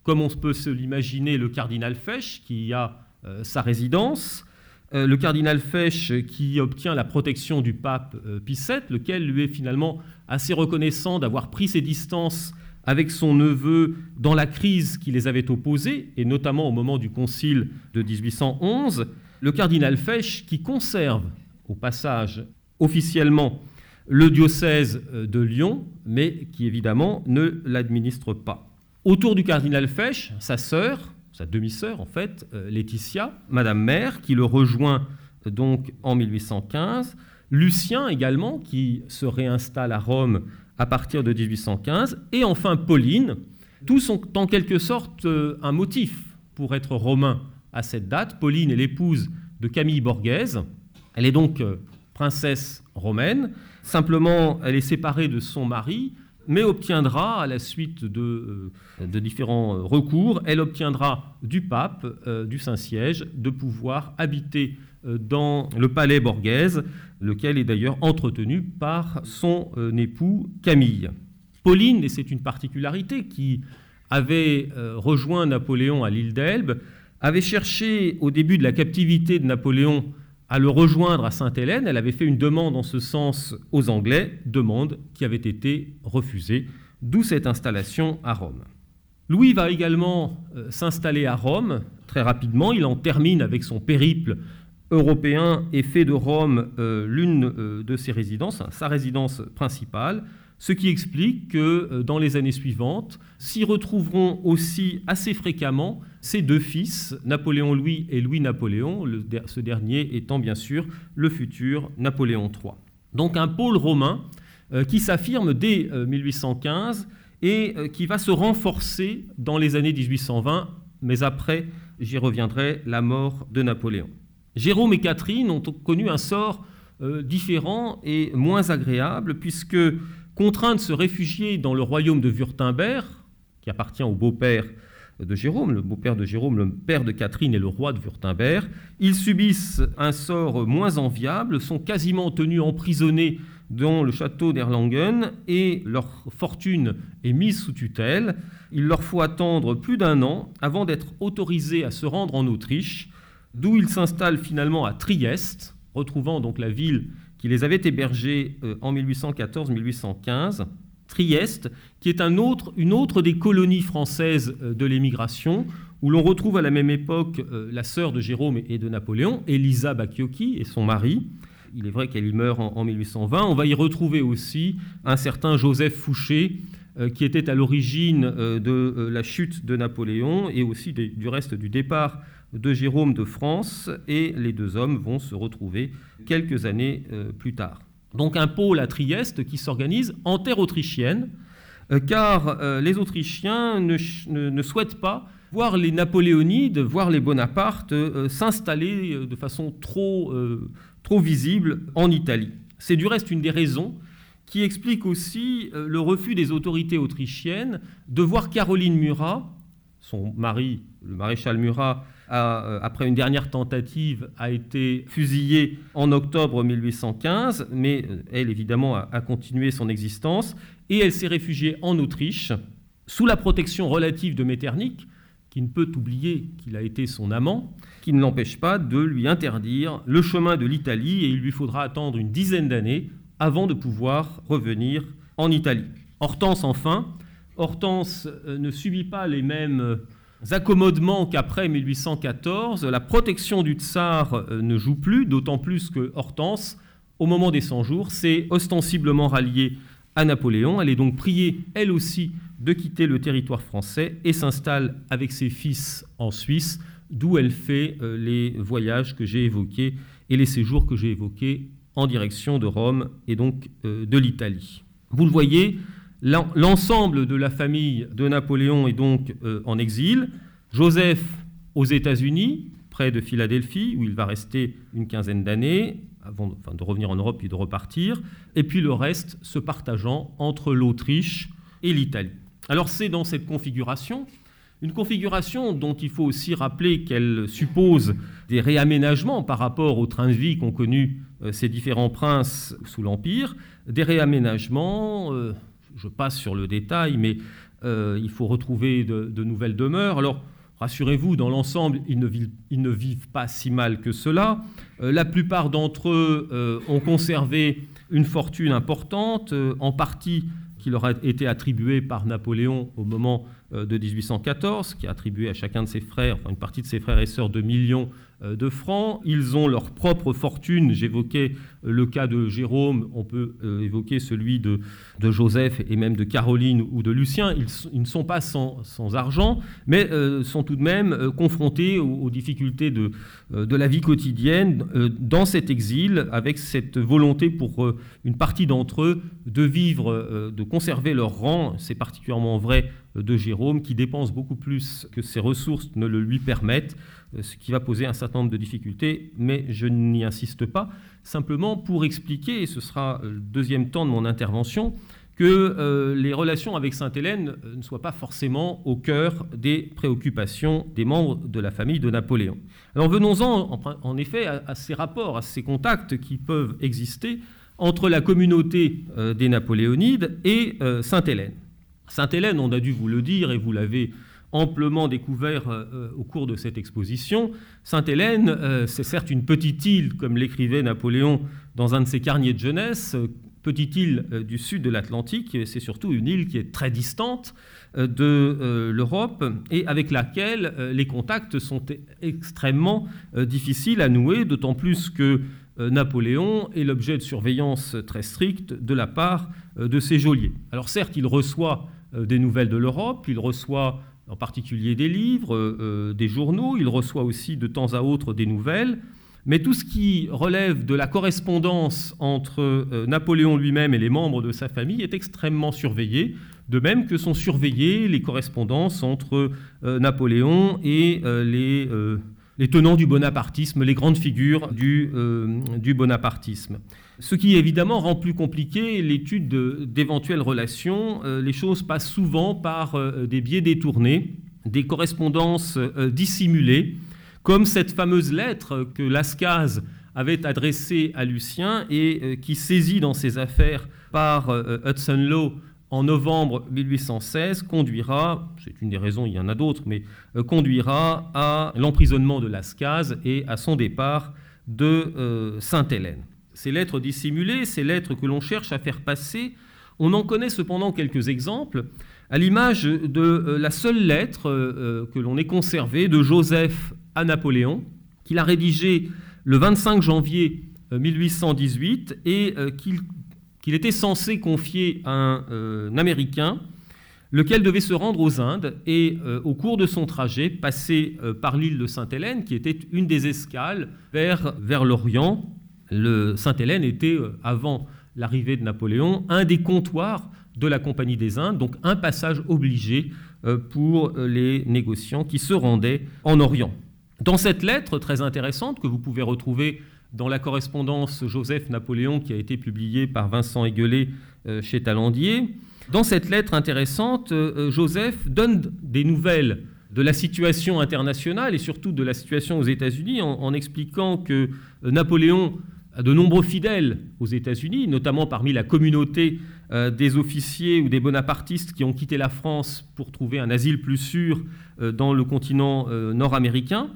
comme on peut se l'imaginer, le cardinal Fesch, qui a euh, sa résidence. Euh, le cardinal Fesch qui obtient la protection du pape euh, Pie VII, lequel lui est finalement assez reconnaissant d'avoir pris ses distances avec son neveu dans la crise qui les avait opposés, et notamment au moment du concile de 1811. Le cardinal Fesch qui conserve au passage officiellement le diocèse euh, de Lyon, mais qui évidemment ne l'administre pas. Autour du cardinal Fesch, sa sœur, sa demi-sœur en fait, euh, Laetitia, Madame Mère, qui le rejoint euh, donc en 1815, Lucien également, qui se réinstalle à Rome à partir de 1815, et enfin Pauline. Tous sont en quelque sorte un motif pour être romain à cette date. Pauline est l'épouse de Camille Borghese. Elle est donc princesse romaine. Simplement, elle est séparée de son mari, mais obtiendra, à la suite de, euh, différents euh, recours, elle obtiendra du pape, euh, du Saint-Siège, de pouvoir habiter dans le palais Borghese, lequel est d'ailleurs entretenu par son époux Camille. Pauline, et c'est une particularité, qui avait rejoint Napoléon à l'île d'Elbe, avait cherché au début de la captivité de Napoléon à le rejoindre à Sainte-Hélène. Elle avait fait une demande en ce sens aux Anglais, demande qui avait été refusée, d'où cette installation à Rome. Louis va également euh, s'installer à Rome très rapidement. Il en termine avec son périple européen et fait de Rome euh, l'une euh, de ses résidences, sa résidence principale ce qui explique que euh, dans les années suivantes s'y retrouveront aussi assez fréquemment ses deux fils, Napoléon Louis et Louis Napoléon, ce dernier étant bien sûr le futur Napoléon III. Donc un pôle romain euh, qui s'affirme dès 1815 euh, et qui va se renforcer dans les années 1820, mais après, j'y reviendrai, la mort de Napoléon. Jérôme et Catherine ont connu un sort différent et moins agréable, puisque contraint de se réfugier dans le royaume de Wurtemberg, qui appartient au beau-père de Jérôme, le beau-père de Jérôme, le père de Catherine et le roi de Wurtemberg. Ils subissent un sort moins enviable, sont quasiment tenus emprisonnés dans le château d'Erlangen et leur fortune est mise sous tutelle. Il leur faut attendre plus d'un an avant d'être autorisés à se rendre en Autriche, d'où ils s'installent finalement à Trieste, retrouvant donc la ville qui les avait hébergés euh, en 1814-1815, Trieste, qui est une autre des colonies françaises euh, de l'émigration, où l'on retrouve à la même époque euh, la sœur de Jérôme et de Napoléon, Elisa Bacchiocchi et son mari. Il est vrai qu'elle y meurt en, 1820. On va y retrouver aussi un certain Joseph Fouché, qui était à l'origine de la chute de Napoléon et aussi du reste du départ de Jérôme de France, et les deux hommes vont se retrouver quelques années euh, plus tard. Donc un pôle à Trieste qui s'organise en terre autrichienne, euh, car euh, les Autrichiens ne, souhaitent pas voir les Napoléonides, voir les Bonaparte s'installer de façon trop, trop visible en Italie. C'est du reste une des raisons qui explique aussi le refus des autorités autrichiennes de voir Caroline Murat, son mari, le maréchal Murat, euh, après une dernière tentative, a été fusillée en octobre 1815, mais euh, elle, évidemment, a, continué son existence, et elle s'est réfugiée en Autriche, sous la protection relative de Metternich, qui ne peut oublier qu'il a été son amant, qui ne l'empêche pas de lui interdire le chemin de l'Italie, et il lui faudra attendre une dizaine d'années avant de pouvoir revenir en Italie. Hortense, enfin, Hortense euh, ne subit pas les mêmes accommodements qu'après 1814, la protection du tsar euh, ne joue plus, d'autant plus que Hortense, au moment des 100 jours, s'est ostensiblement ralliée à Napoléon. Elle est donc priée, elle aussi, de quitter le territoire français et s'installe avec ses fils en Suisse, d'où elle fait euh, les voyages que j'ai évoqués et les séjours que j'ai évoqués en direction de Rome et donc euh, de l'Italie. Vous le voyez, l'ensemble de la famille de Napoléon est donc euh, en exil. Joseph aux États-Unis, près de Philadelphie, où il va rester une quinzaine d'années, avant de revenir en Europe et de repartir, et puis le reste se partageant entre l'Autriche et l'Italie. Alors c'est dans cette configuration, une configuration dont il faut aussi rappeler qu'elle suppose des réaménagements par rapport au train de vie qu'ont connu euh, ces différents princes sous l'Empire, des réaménagements, euh, je passe sur le détail, mais euh, il faut retrouver de, nouvelles demeures. Alors, Rassurez-vous, dans l'ensemble, ils, ne vivent pas si mal que cela. Euh, la plupart d'entre eux euh, ont conservé une fortune importante, en partie qui leur a été attribuée par Napoléon au moment de 1814, qui a attribué à chacun de ses frères, enfin une partie de ses frères et sœurs, de millions de francs. Ils ont leur propre fortune. J'évoquais le cas de Jérôme, on peut euh, évoquer celui de, Joseph et même de Caroline ou de Lucien. Ils, ne sont pas sans, argent, mais euh, sont tout de même confrontés aux, difficultés de, de, la vie quotidienne dans cet exil, avec cette volonté pour une partie d'entre eux de vivre, de conserver leur rang. C'est particulièrement vrai de Jérôme, qui dépense beaucoup plus que ses ressources ne le lui permettent, euh, ce qui va poser un certain nombre de difficultés, mais je n'y insiste pas, simplement pour expliquer, et ce sera le deuxième temps de mon intervention, que euh, les relations avec Sainte-Hélène euh, ne soient pas forcément au cœur des préoccupations des membres de la famille de Napoléon. Alors venons-en en, effet à, ces rapports, à ces contacts qui peuvent exister entre la communauté des Napoléonides et Sainte-Hélène. Sainte-Hélène, on a dû vous le dire et vous l'avez amplement découvert euh, euh, au cours de cette exposition. Sainte-Hélène, euh, c'est certes une petite île, comme l'écrivait Napoléon dans un de ses carnets de jeunesse, petite île du sud de l'Atlantique, c'est surtout une île qui est très distante de l'Europe et avec laquelle les contacts sont extrêmement difficiles à nouer, d'autant plus que Napoléon est l'objet de surveillance très stricte de la part de ses geôliers. Alors certes, il reçoit des nouvelles de l'Europe, il reçoit en particulier des livres, euh, euh, des journaux, il reçoit aussi de temps à autre des nouvelles, mais tout ce qui relève de la correspondance entre Napoléon lui-même et les membres de sa famille est extrêmement surveillé, de même que sont surveillées les correspondances entre Napoléon et les, tenants du bonapartisme, les grandes figures du bonapartisme. Ce qui évidemment rend plus compliqué l'étude d'éventuelles relations. Euh, les choses passent souvent par euh, des biais détournés, des correspondances euh, dissimulées, comme cette fameuse lettre que Lascaz avait adressée à Lucien et qui, saisie dans ses affaires par Hudson Law en novembre 1816, conduira, c'est une des raisons, il y en a d'autres, mais conduira à l'emprisonnement de Lascaz et à son départ de Sainte-Hélène ces lettres dissimulées, ces lettres que l'on cherche à faire passer, on en connaît cependant quelques exemples, à l'image de euh, la seule lettre euh, euh, que l'on ait conservée de Joseph à Napoléon, qu'il a rédigée le 25 janvier 1818 et qu'il était censé confier à un Américain, lequel devait se rendre aux Indes et au cours de son trajet passer par l'île de Sainte-Hélène, qui était une des escales vers, vers l'Orient, le Sainte-Hélène était, euh, avant l'arrivée de Napoléon, un des comptoirs de la Compagnie des Indes, donc un passage obligé euh, pour euh, les négociants qui se rendaient en Orient. Dans cette lettre très intéressante que vous pouvez retrouver dans la correspondance Joseph-Napoléon qui a été publiée par Vincent Aiguelet chez Talandier, dans cette lettre intéressante, Joseph donne des nouvelles de la situation internationale et surtout de la situation aux États-Unis en expliquant que Napoléon de nombreux fidèles aux États-Unis, notamment parmi la communauté euh, des officiers ou des bonapartistes qui ont quitté la France pour trouver un asile plus sûr euh, dans le continent euh, nord-américain.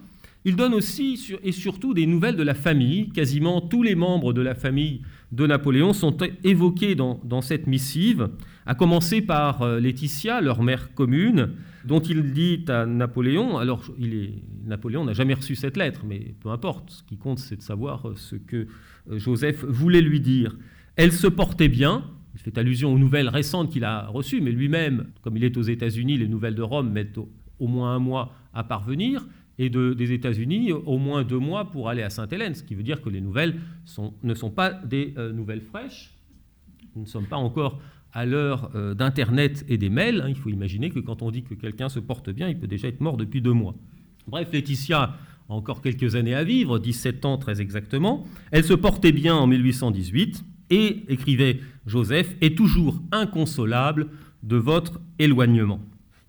Il donne aussi et surtout des nouvelles de la famille. Quasiment tous les membres de la famille de Napoléon sont évoqués dans, dans cette missive, à commencer par Laetitia, leur mère commune, dont il dit à Napoléon, alors il est, Napoléon n'a jamais reçu cette lettre, mais peu importe, ce qui compte c'est de savoir ce que euh, Joseph voulait lui dire. Elle se portait bien, Il fait allusion aux nouvelles récentes qu'il a reçues, mais lui-même, comme il est aux États-Unis, les nouvelles de Rome mettent au, moins un mois à parvenir, et des États-Unis au moins deux mois pour aller à Sainte-Hélène, ce qui veut dire que les nouvelles ne sont pas des euh, nouvelles fraîches. Nous ne sommes pas encore à l'heure euh, d'Internet et des mails. Hein. Il faut imaginer que quand on dit que quelqu'un se porte bien, il peut déjà être mort depuis deux mois. Bref, Laetitia a encore quelques années à vivre, 17 ans très exactement. Elle se portait bien en 1818 et, écrivait Joseph, est toujours inconsolable de votre éloignement.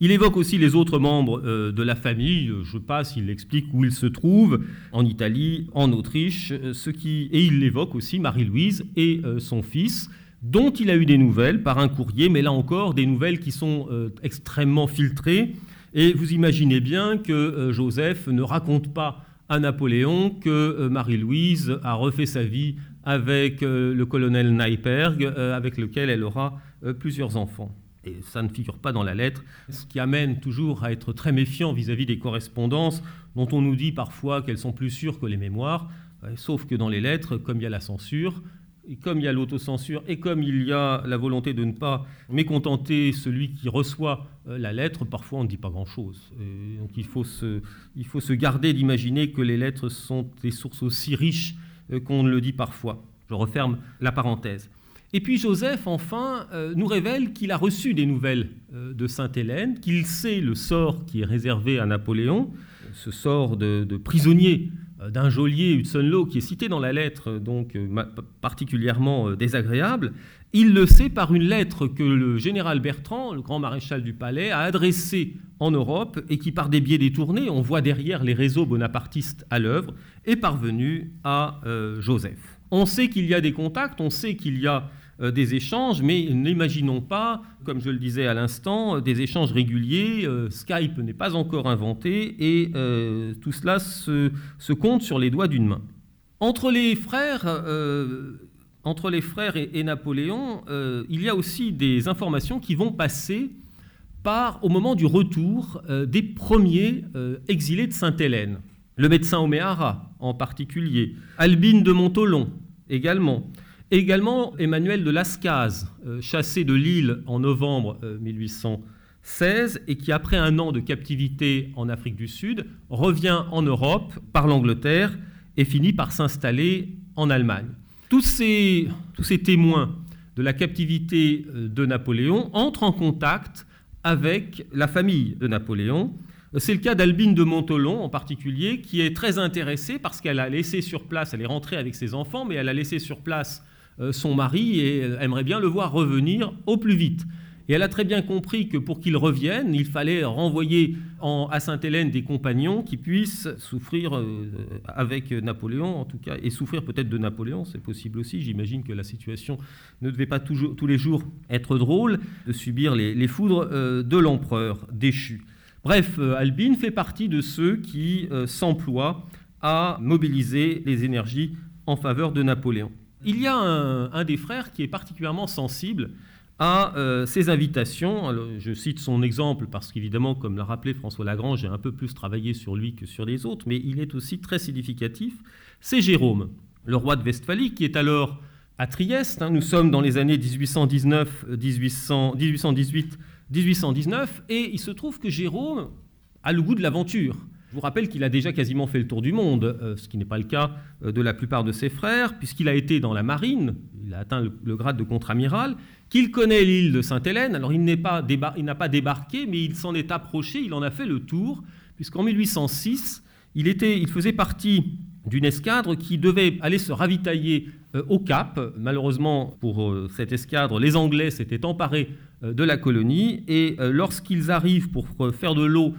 Il évoque aussi les autres membres euh, de la famille, je passe, il explique où ils se trouvent, en Italie, en Autriche, euh, et il évoque aussi Marie-Louise et euh, son fils, dont il a eu des nouvelles par un courrier, mais là encore des nouvelles qui sont extrêmement filtrées. Et vous imaginez bien que Joseph ne raconte pas à Napoléon que Marie-Louise a refait sa vie avec le colonel Neiperg, avec lequel elle aura plusieurs enfants et ça ne figure pas dans la lettre, ce qui amène toujours à être très méfiant vis-à-vis des correspondances dont on nous dit parfois qu'elles sont plus sûres que les mémoires, euh, sauf que dans les lettres, comme il y a la censure, et comme il y a l'autocensure, et comme il y a la volonté de ne pas mécontenter celui qui reçoit euh, la lettre, parfois on ne dit pas grand-chose. Donc il faut, se, il faut se garder d'imaginer que les lettres sont des sources aussi riches euh, qu'on le dit parfois. Je referme la parenthèse. Et puis Joseph, enfin, euh, nous révèle qu'il a reçu des nouvelles euh, de Sainte-Hélène, qu'il sait le sort qui est réservé à Napoléon, ce sort de, prisonnier euh, d'un geôlier Hudson qui est cité dans la lettre, donc particulièrement désagréable. Il le sait par une lettre que le général Bertrand, le grand maréchal du palais, a adressée en Europe et qui, par des biais détournés, on voit derrière les réseaux bonapartistes à l'œuvre, est parvenue à Joseph. On sait qu'il y a des contacts, on sait qu'il y a euh, des échanges, mais n'imaginons pas, comme je le disais à l'instant, des échanges réguliers. Euh, Skype n'est pas encore inventé et euh, tout cela se, compte sur les doigts d'une main. Entre les frères, entre les frères et, Napoléon, il y a aussi des informations qui vont passer par, au moment du retour des premiers exilés de Sainte-Hélène. Le médecin Oméhara en particulier, Albine de Montolon également, Également Emmanuel de Lascaz, euh, chassé de Lille en novembre 1816 euh, et qui, après un an de captivité en Afrique du Sud, revient en Europe par l'Angleterre et finit par s'installer en Allemagne. Tous ces, témoins de la captivité euh, de Napoléon entrent en contact avec la famille de Napoléon. C'est le cas d'Albine de Montolon en particulier, qui est très intéressée parce qu'elle a laissé sur place, elle est rentrée avec ses enfants, mais elle a laissé sur place son mari et aimerait bien le voir revenir au plus vite. Et elle a très bien compris que pour qu'il revienne, il fallait renvoyer à Sainte-Hélène des compagnons qui puissent souffrir euh, avec Napoléon, en tout cas, et souffrir peut-être de Napoléon, c'est possible aussi. J'imagine que la situation ne devait pas toujours, tous les jours être drôle, de subir les, foudres euh, de l'empereur déchu. Bref, Albine fait partie de ceux qui s'emploient à mobiliser les énergies en faveur de Napoléon. Il y a un, des frères qui est particulièrement sensible à euh, ces invitations. je cite son exemple parce qu'évidemment, comme l'a rappelé François Lagrange, j'ai un peu plus travaillé sur lui que sur les autres, mais il est aussi très significatif. C'est Jérôme, le roi de Westphalie, qui est alors à Trieste. Hein. nous sommes dans les années 1819, 1818, 1819, et il se trouve que Jérôme a le goût de l'aventure. Je vous rappelle qu'il a déjà quasiment fait le tour du monde, euh, ce qui n'est pas le cas euh, de la plupart de ses frères, puisqu'il a été dans la marine, il a atteint le, grade de contre-amiral, qu'il connaît l'île de Sainte-Hélène. Alors il n'a pas, pas, débarqué, mais il s'en est approché, il en a fait le tour, puisqu'en 1806, il, était, il faisait partie d'une escadre qui devait aller se ravitailler euh, au Cap. Malheureusement, pour cette escadre, les Anglais s'étaient emparés de la colonie, et lorsqu'ils arrivent pour faire de l'eau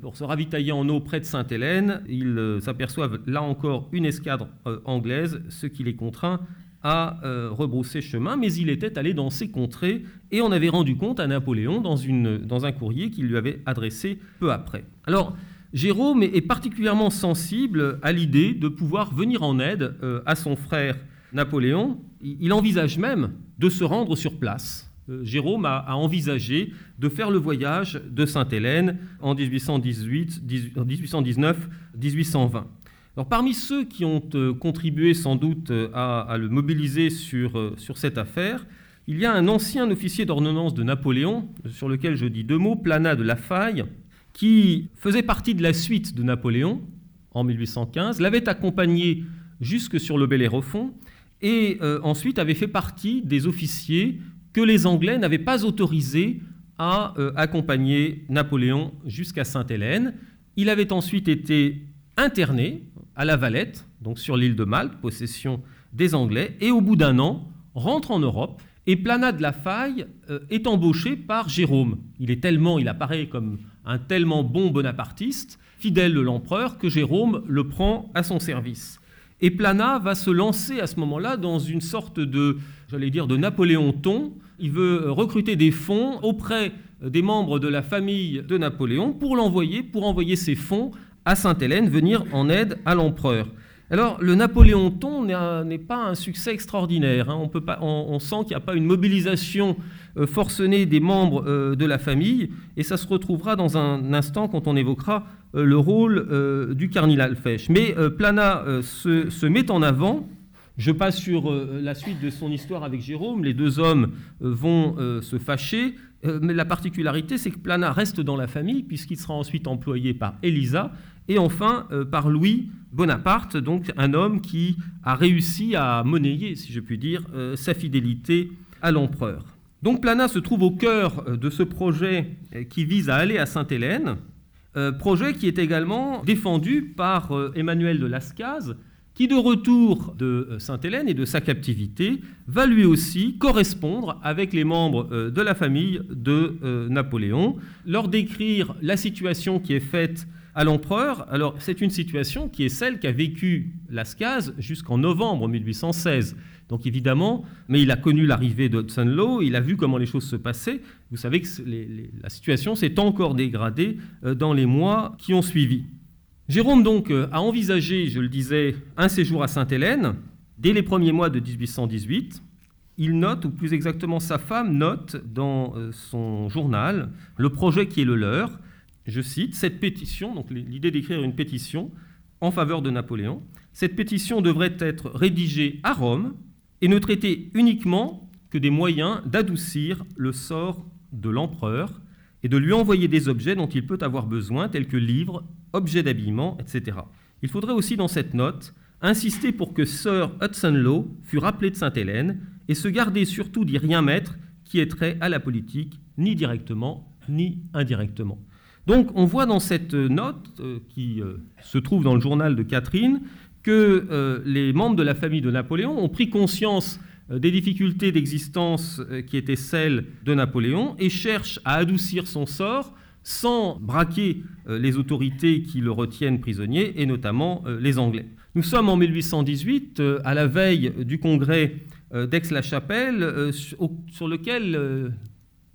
pour se ravitailler en eau près de Sainte-Hélène. Ils euh, s'aperçoivent là encore une escadre euh, anglaise, ce qui les contraint à rebrousser chemin, mais il était allé dans ces contrées et on avait rendu compte à Napoléon dans, dans un courrier qu'il lui avait adressé peu après. Alors, Jérôme est particulièrement sensible à l'idée de pouvoir venir en aide à son frère Napoléon. Il envisage même de se rendre sur place euh, Jérôme a, envisagé de faire le voyage de Sainte-Hélène en 1818, 1819, 1820. Alors, parmi ceux qui ont euh, contribué sans doute euh, à, le mobiliser sur, sur cette affaire, il y a un ancien officier d'ordonnance de Napoléon, sur lequel je dis deux mots, Planat de la Faille, qui faisait partie de la suite de Napoléon en 1815, l'avait accompagné jusque sur le Bellérophon et euh, ensuite avait fait partie des officiers que les Anglais n'avaient pas autorisés à euh, accompagner Napoléon jusqu'à Sainte-Hélène. Il avait ensuite été interné à La Valette, donc sur l'île de Malte, possession des Anglais, et au bout d'un an, rentre en Europe et Planat de la Faille euh, est embauché par Jérôme. Il est tellement, il apparaît comme un tellement bon bonapartiste, fidèle de l'empereur, que Jérôme le prend à son service. Et Planat va se lancer à ce moment-là dans une sorte de, j'allais dire, de Napoléon-ton. Il veut recruter des fonds auprès des membres de la famille de Napoléon pour l'envoyer, pour envoyer ces fonds à Sainte-Hélène, venir en aide à l'empereur. Alors, le Napoléon-ton n'est pas un succès extraordinaire. Hein. On, sent qu'il n'y a pas une mobilisation forcenée des membres euh, de la famille, et ça se retrouvera dans un instant quand on évoquera euh, le rôle du cardinal Fesch. Mais Plana se, met en avant. Je passe sur la suite de son histoire avec Jérôme. Les deux hommes vont se fâcher, mais la particularité, c'est que Plana reste dans la famille, puisqu'il sera ensuite employé par Elisa, et enfin par Louis Bonaparte, donc un homme qui a réussi à monnayer, si je puis dire, euh, sa fidélité à l'empereur. Donc Plana se trouve au cœur euh, de ce projet euh, qui vise à aller à Sainte-Hélène, projet qui est également défendu par Emmanuel de Lascaz, qui de retour de Sainte-Hélène et de sa captivité va lui aussi correspondre avec les membres de la famille de Napoléon, leur décrire la situation qui est faite à l'empereur. Alors, c'est une situation qui est celle qu'a vécu Lascaz jusqu'en novembre 1816. Donc, évidemment, mais il a connu l'arrivée de Hudson Law, il a vu comment les choses se passaient. Vous savez que la situation s'est encore dégradée euh, dans les mois qui ont suivi. Jérôme, donc, euh, a envisagé, je le disais, un séjour à Sainte-Hélène dès les premiers mois de 1818. Il note, ou plus exactement sa femme note dans euh, son journal, le projet qui est le leur, je cite, cette pétition, donc l'idée d'écrire une pétition en faveur de Napoléon, cette pétition devrait être rédigée à Rome et ne traiter uniquement que des moyens d'adoucir le sort de l'empereur et de lui envoyer des objets dont il peut avoir besoin, tels que livres, objets d'habillement, etc. Il faudrait aussi dans cette note insister pour que Sir Hudson Law fût rappelé de Sainte-Hélène et se garder surtout d'y rien mettre qui ait trait à la politique, ni directement, ni indirectement. Donc on voit dans cette note euh, qui euh, se trouve dans le journal de Catherine que euh, les membres de la famille de Napoléon ont pris conscience des difficultés d'existence qui étaient celles de Napoléon et cherchent à adoucir son sort sans braquer les autorités qui le retiennent prisonnier, et notamment les Anglais. Nous sommes en 1818, à la veille du congrès d'Aix-la-Chapelle, sur lequel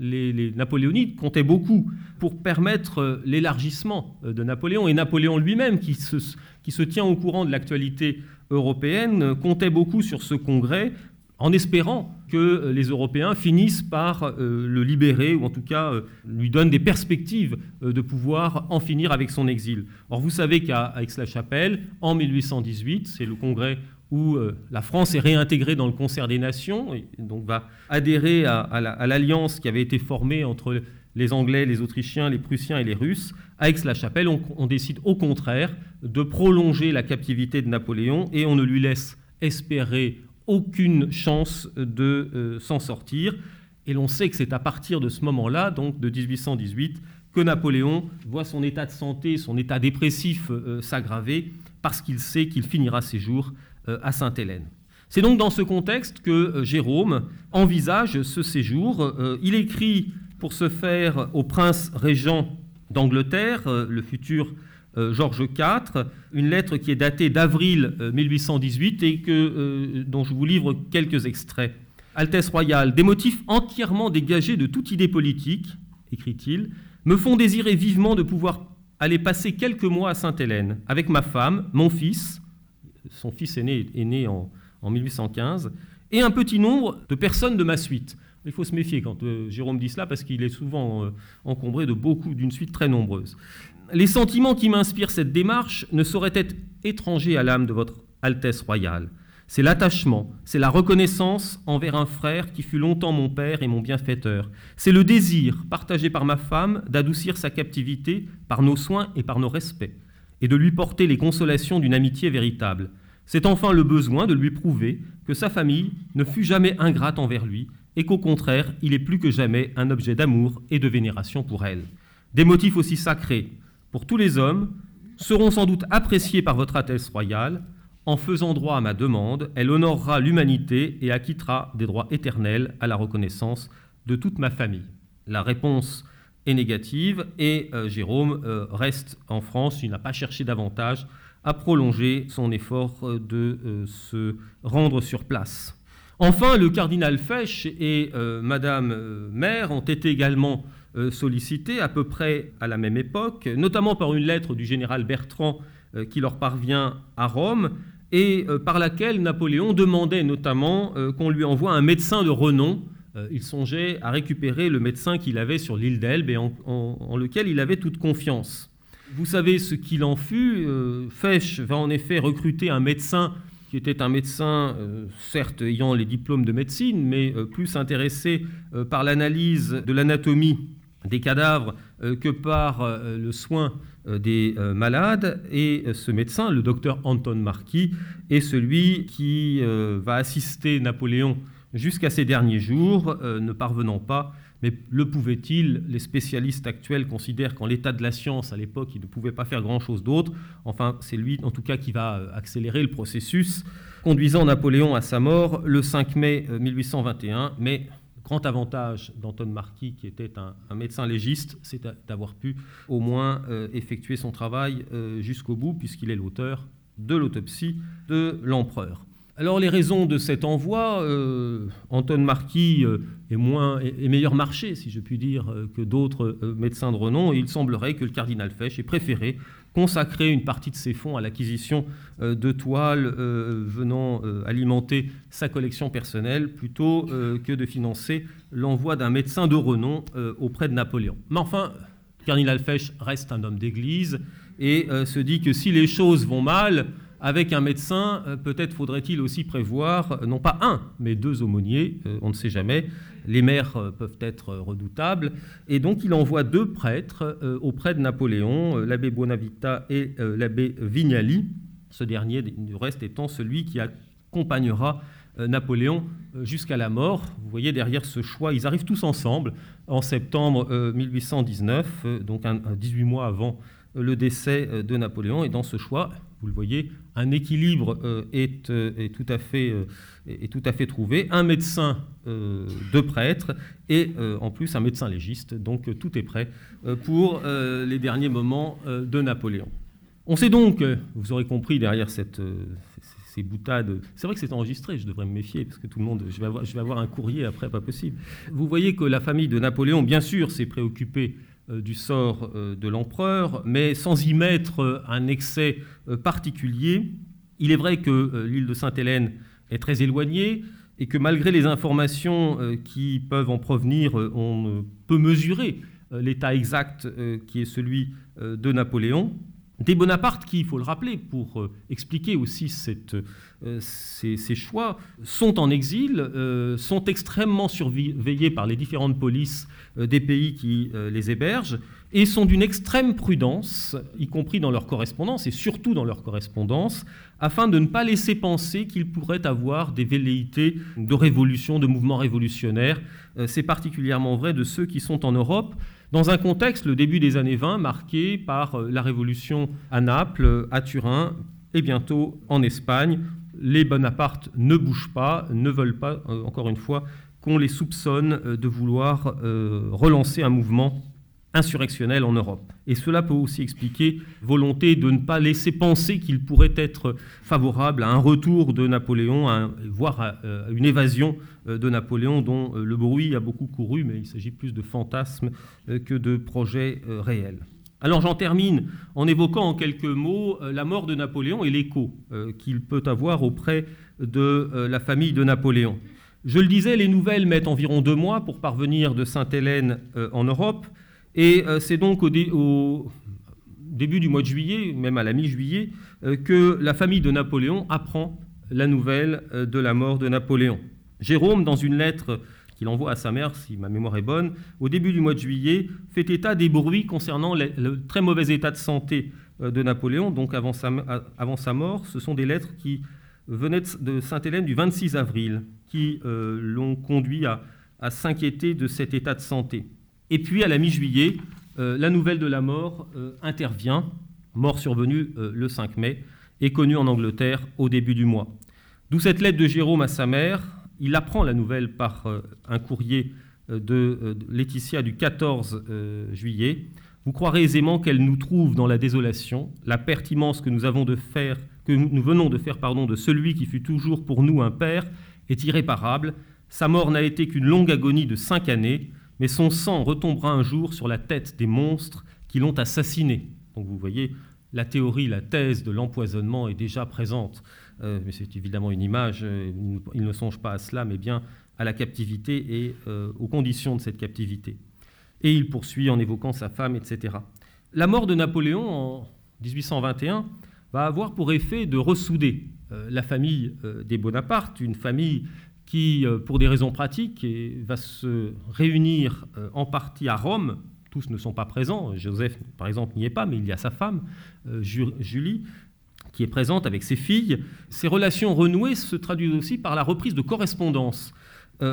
les, napoléonides comptaient beaucoup pour permettre euh, l'élargissement euh, de Napoléon. Et Napoléon lui-même, qui se, tient au courant de l'actualité européenne, euh, comptait beaucoup sur ce congrès en espérant que les Européens finissent par le libérer, ou en tout cas lui donnent des perspectives de pouvoir en finir avec son exil. Or, vous savez qu'à Aix-la-Chapelle, en 1818, c'est le congrès où euh, la France est réintégrée dans le concert des nations, et donc va adhérer à, l'alliance qui avait été formée entre les Anglais, les Autrichiens, les Prussiens et les Russes. À Aix-la-Chapelle, on, décide au contraire de prolonger la captivité de Napoléon et on ne lui laisse espérer aucune chance de euh, s'en sortir. Et l'on sait que c'est à partir de ce moment-là, donc de 1818, que Napoléon voit son état de santé, son état dépressif euh, s'aggraver, parce qu'il sait qu'il finira ses jours euh, à Sainte-Hélène. C'est donc dans ce contexte que Jérôme envisage ce séjour. Il écrit pour ce faire au prince régent d'Angleterre, le futur Georges IV, une lettre qui est datée d'avril 1818 et que, dont je vous livre quelques extraits. Altesse royale, des motifs entièrement dégagés de toute idée politique, écrit-il, me font désirer vivement de pouvoir aller passer quelques mois à Sainte-Hélène avec ma femme, mon fils, son fils aîné est né en, 1815, et un petit nombre de personnes de ma suite. Il faut se méfier quand euh, Jérôme dit cela parce qu'il est souvent euh, encombré de beaucoup, d'une suite très nombreuse. Les sentiments qui m'inspirent cette démarche ne sauraient être étrangers à l'âme de votre Altesse royale. C'est l'attachement, c'est la reconnaissance envers un frère qui fut longtemps mon père et mon bienfaiteur. C'est le désir, partagé par ma femme, d'adoucir sa captivité par nos soins et par nos respects, et de lui porter les consolations d'une amitié véritable. C'est enfin le besoin de lui prouver que sa famille ne fut jamais ingrate envers lui, et qu'au contraire, il est plus que jamais un objet d'amour et de vénération pour elle. Des motifs aussi sacrés pour tous les hommes seront sans doute appréciés par votre Altesse royale, en faisant droit à ma demande, elle honorera l'humanité et acquittera des droits éternels à la reconnaissance de toute ma famille. La réponse est négative et euh, Jérôme euh, reste en France. Il n'a pas cherché davantage à prolonger son effort euh, de se rendre sur place. Enfin, le cardinal Fesch et Madame Mère ont été également sollicités à peu près à la même époque, notamment par une lettre du général Bertrand qui leur parvient à Rome, et euh, par laquelle Napoléon demandait notamment euh, qu'on lui envoie un médecin de renom. Euh, il songeait à récupérer le médecin qu'il avait sur l'île d'Elbe et en, lequel il avait toute confiance. Vous savez ce qu'il en fut. Fesch va en effet recruter un médecin qui était un médecin, certes ayant les diplômes de médecine, mais plus intéressé par l'analyse de l'anatomie des cadavres que par le soin euh, des euh, malades. Et euh, ce médecin, le docteur Anton Marquis, est celui qui va assister Napoléon jusqu'à ses derniers jours, ne parvenant pas mais le pouvait-il Les spécialistes actuels considèrent qu'en l'état de la science, à l'époque, il ne pouvait pas faire grand-chose d'autre. Enfin, c'est lui, en tout cas, qui va accélérer le processus, conduisant Napoléon à sa mort le 5 mai 1821. Mais grand avantage d'Anton Marquis, qui était un, médecin légiste, c'est d'avoir pu au moins euh, effectuer son travail euh, jusqu'au bout, puisqu'il est l'auteur de l'autopsie de l'empereur. Alors les raisons de cet envoi, euh, Anton Marquis est, moins, est, meilleur marché, si je puis dire, que d'autres médecins de renom, et il semblerait que le cardinal Fesch ait préféré consacrer une partie de ses fonds à l'acquisition euh, de toiles euh, venant euh, alimenter sa collection personnelle plutôt que de financer l'envoi d'un médecin de renom auprès de Napoléon. Mais enfin, Cardinal Fesch reste un homme d'église et se dit que si les choses vont mal, avec un médecin, peut-être faudrait-il aussi prévoir, non pas un, mais deux aumôniers, on ne sait jamais, les maires euh, peuvent être euh, redoutables. Et donc il envoie deux prêtres euh, auprès de Napoléon, l'abbé Buonavita et l'abbé Vignali, ce dernier du reste étant celui qui accompagnera Napoléon jusqu'à la mort. Vous voyez derrière ce choix, ils arrivent tous ensemble en septembre 1819, donc 18 mois avant le décès de Napoléon. Et dans ce choix, vous le voyez, un équilibre est, tout à fait, est, tout à fait, trouvé. Un médecin euh, deux prêtres et euh, en plus un médecin légiste. Donc euh, tout est prêt pour les derniers moments de Napoléon. On sait donc, vous aurez compris derrière cette, ces boutades, c'est vrai que c'est enregistré, je devrais me méfier parce que tout le monde, je vais avoir un courrier après, pas possible. Vous voyez que la famille de Napoléon, bien sûr, s'est préoccupée du sort de l'empereur, mais sans y mettre un excès particulier. Il est vrai que l'île de Sainte-Hélène est très éloignée et que malgré les informations euh, qui peuvent en provenir, euh, on peut mesurer euh, l'état exact qui est celui de Napoléon. Des Bonaparte qui, il faut le rappeler, pour expliquer aussi cette, ces, choix, sont en exil, sont extrêmement surveillés par les différentes polices des pays qui les hébergent, et sont d'une extrême prudence, y compris dans leur correspondance, et surtout dans leur correspondance, afin de ne pas laisser penser qu'ils pourraient avoir des velléités de révolution, de mouvements révolutionnaires. Euh, c'est particulièrement vrai de ceux qui sont en Europe, dans un contexte, le début des années 20, marqué par euh, la révolution à Naples, à Turin, et bientôt en Espagne. Les Bonaparte ne bougent pas, ne veulent pas, euh, encore une fois, qu'on les soupçonne de vouloir relancer un mouvement insurrectionnelle en Europe. Et cela peut aussi expliquer volonté de ne pas laisser penser qu'il pourrait être favorable à un retour de Napoléon, voire à, euh, une évasion euh, de Napoléon dont euh, le bruit a beaucoup couru, mais il s'agit plus de fantasmes que de projets réels. Alors j'en termine en évoquant en quelques mots la mort de Napoléon et l'écho qu'il peut avoir auprès de la famille de Napoléon. Je le disais, les nouvelles mettent environ deux mois pour parvenir de Sainte-Hélène en Europe. Et euh, c'est donc au, début du mois de juillet, même à la mi-juillet, euh, que la famille de Napoléon apprend la nouvelle de la mort de Napoléon. Jérôme, dans une lettre qu'il envoie à sa mère, si ma mémoire est bonne, au début du mois de juillet, fait état des bruits concernant le très mauvais état de santé de Napoléon, donc avant sa, mort. Ce sont des lettres qui venaient de Sainte-Hélène du 26 avril, qui l'ont conduit à s'inquiéter de cet état de santé. Et puis, à la mi-juillet, euh, la nouvelle de la mort euh, intervient, mort survenue euh, le 5 mai, et connue en Angleterre au début du mois. D'où cette lettre de Jérôme à sa mère. Il apprend la nouvelle par un courrier de Laetitia du 14 juillet. Vous croirez aisément qu'elle nous trouve dans la désolation, la perte immense que nous avons de faire, que nous venons de faire pardon, de celui qui fut toujours pour nous un père, est irréparable. Sa mort n'a été qu'une longue agonie de cinq années mais son sang retombera un jour sur la tête des monstres qui l'ont assassiné. Donc vous voyez, la théorie, la thèse de l'empoisonnement est déjà présente. Euh, mais c'est évidemment une image, euh, il ne songe pas à cela, mais bien à la captivité et euh, aux conditions de cette captivité. Et il poursuit en évoquant sa femme, etc. La mort de Napoléon en 1821 va avoir pour effet de ressouder la famille des Bonaparte, une famille qui, euh, pour des raisons pratiques, va se réunir euh, en partie à Rome. Tous ne sont pas présents. Joseph, par exemple, n'y est pas, mais il y a sa femme, euh, Julie, qui est présente avec ses filles. Ces relations renouées se traduisent aussi par la reprise de correspondance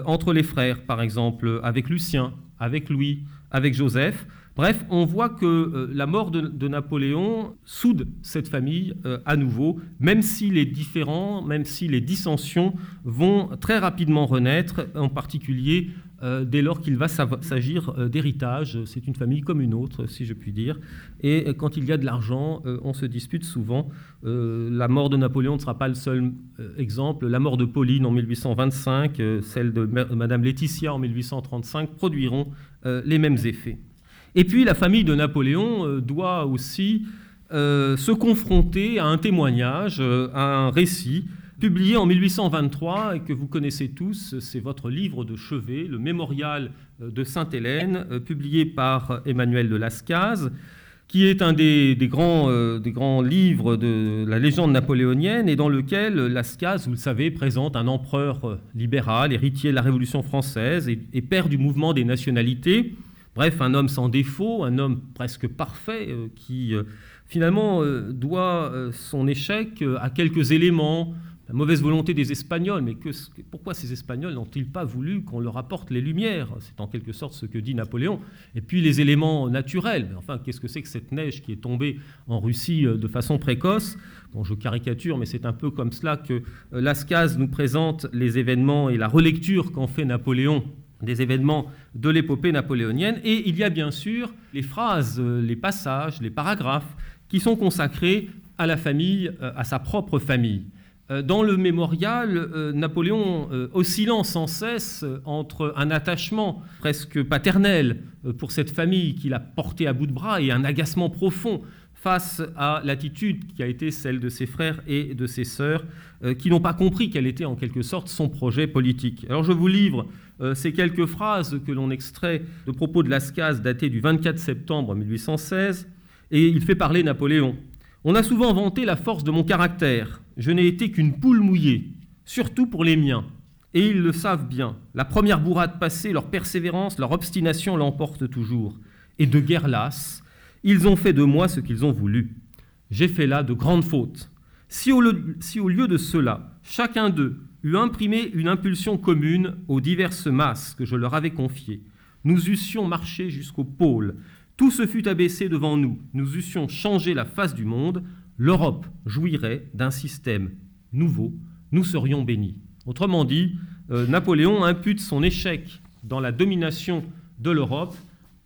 entre les frères, par exemple, avec Lucien, avec Louis, avec Joseph. Bref, on voit que euh, la mort de, Napoléon soude cette famille euh, à nouveau, même si les différends, même si les dissensions vont très rapidement renaître, en particulier euh, dès lors qu'il va s'agir d'héritage. C'est une famille comme une autre, si je puis dire. Et quand il y a de l'argent, on se dispute souvent. la mort de Napoléon ne sera pas le seul exemple. La mort de Pauline en 1825, celle de Madame Laetitia en 1835 produiront les mêmes effets. Et puis la famille de Napoléon euh, doit aussi euh, se confronter à un témoignage, euh, à un récit publié en 1823 et que vous connaissez tous, c'est votre livre de chevet, le mémorial de Sainte-Hélène, publié par Emmanuel de Lascaz, qui est un des, grands, des, grands, livres de la légende napoléonienne et dans lequel Lascaz, vous le savez, présente un empereur libéral, héritier de la Révolution française et père du mouvement des nationalités, Bref, un homme sans défaut, un homme presque parfait, euh, qui euh, finalement euh, doit son échec à quelques éléments, la mauvaise volonté des Espagnols, mais pourquoi ces Espagnols n'ont-ils pas voulu qu'on leur apporte les Lumières? C'est en quelque sorte ce que dit Napoléon. Et puis les éléments naturels. enfin, qu'est-ce que c'est que cette neige qui est tombée en Russie de façon précoce? Bon, je caricature, mais c'est un peu comme cela que Lascaz nous présente les événements et la relecture qu'en fait Napoléon des événements de l'épopée napoléonienne. Et il y a bien sûr les phrases, les passages, les paragraphes qui sont consacrés à la famille, euh, à sa propre famille. Euh, dans le mémorial, euh, Napoléon oscillant sans cesse entre un attachement presque paternel pour cette famille qu'il a portée à bout de bras et un agacement profond face à l'attitude qui a été celle de ses frères et de ses sœurs, qui n'ont pas compris quel était en quelque sorte son projet politique. Alors je vous livre euh, ces quelques phrases que l'on extrait de propos de Lascaz datés du 24 septembre 1816, et il fait parler Napoléon. On a souvent vanté la force de mon caractère. Je n'ai été qu'une poule mouillée, surtout pour les miens. Et ils le savent bien. La première bourrade passée, leur persévérance, leur obstination l'emportent toujours. Et de guerre lasse, ils ont fait de moi ce qu'ils ont voulu. J'ai fait là de grandes fautes. Si au, si au lieu de cela, chacun d'eux eût imprimé une impulsion commune aux diverses masses que je leur avais confiées. Nous eussions marché jusqu'au pôle. Tout se fut abaissé devant nous. Nous eussions changé la face du monde. L'Europe jouirait d'un système nouveau. Nous serions bénis. Autrement dit, euh, Napoléon impute son échec dans la domination de l'Europe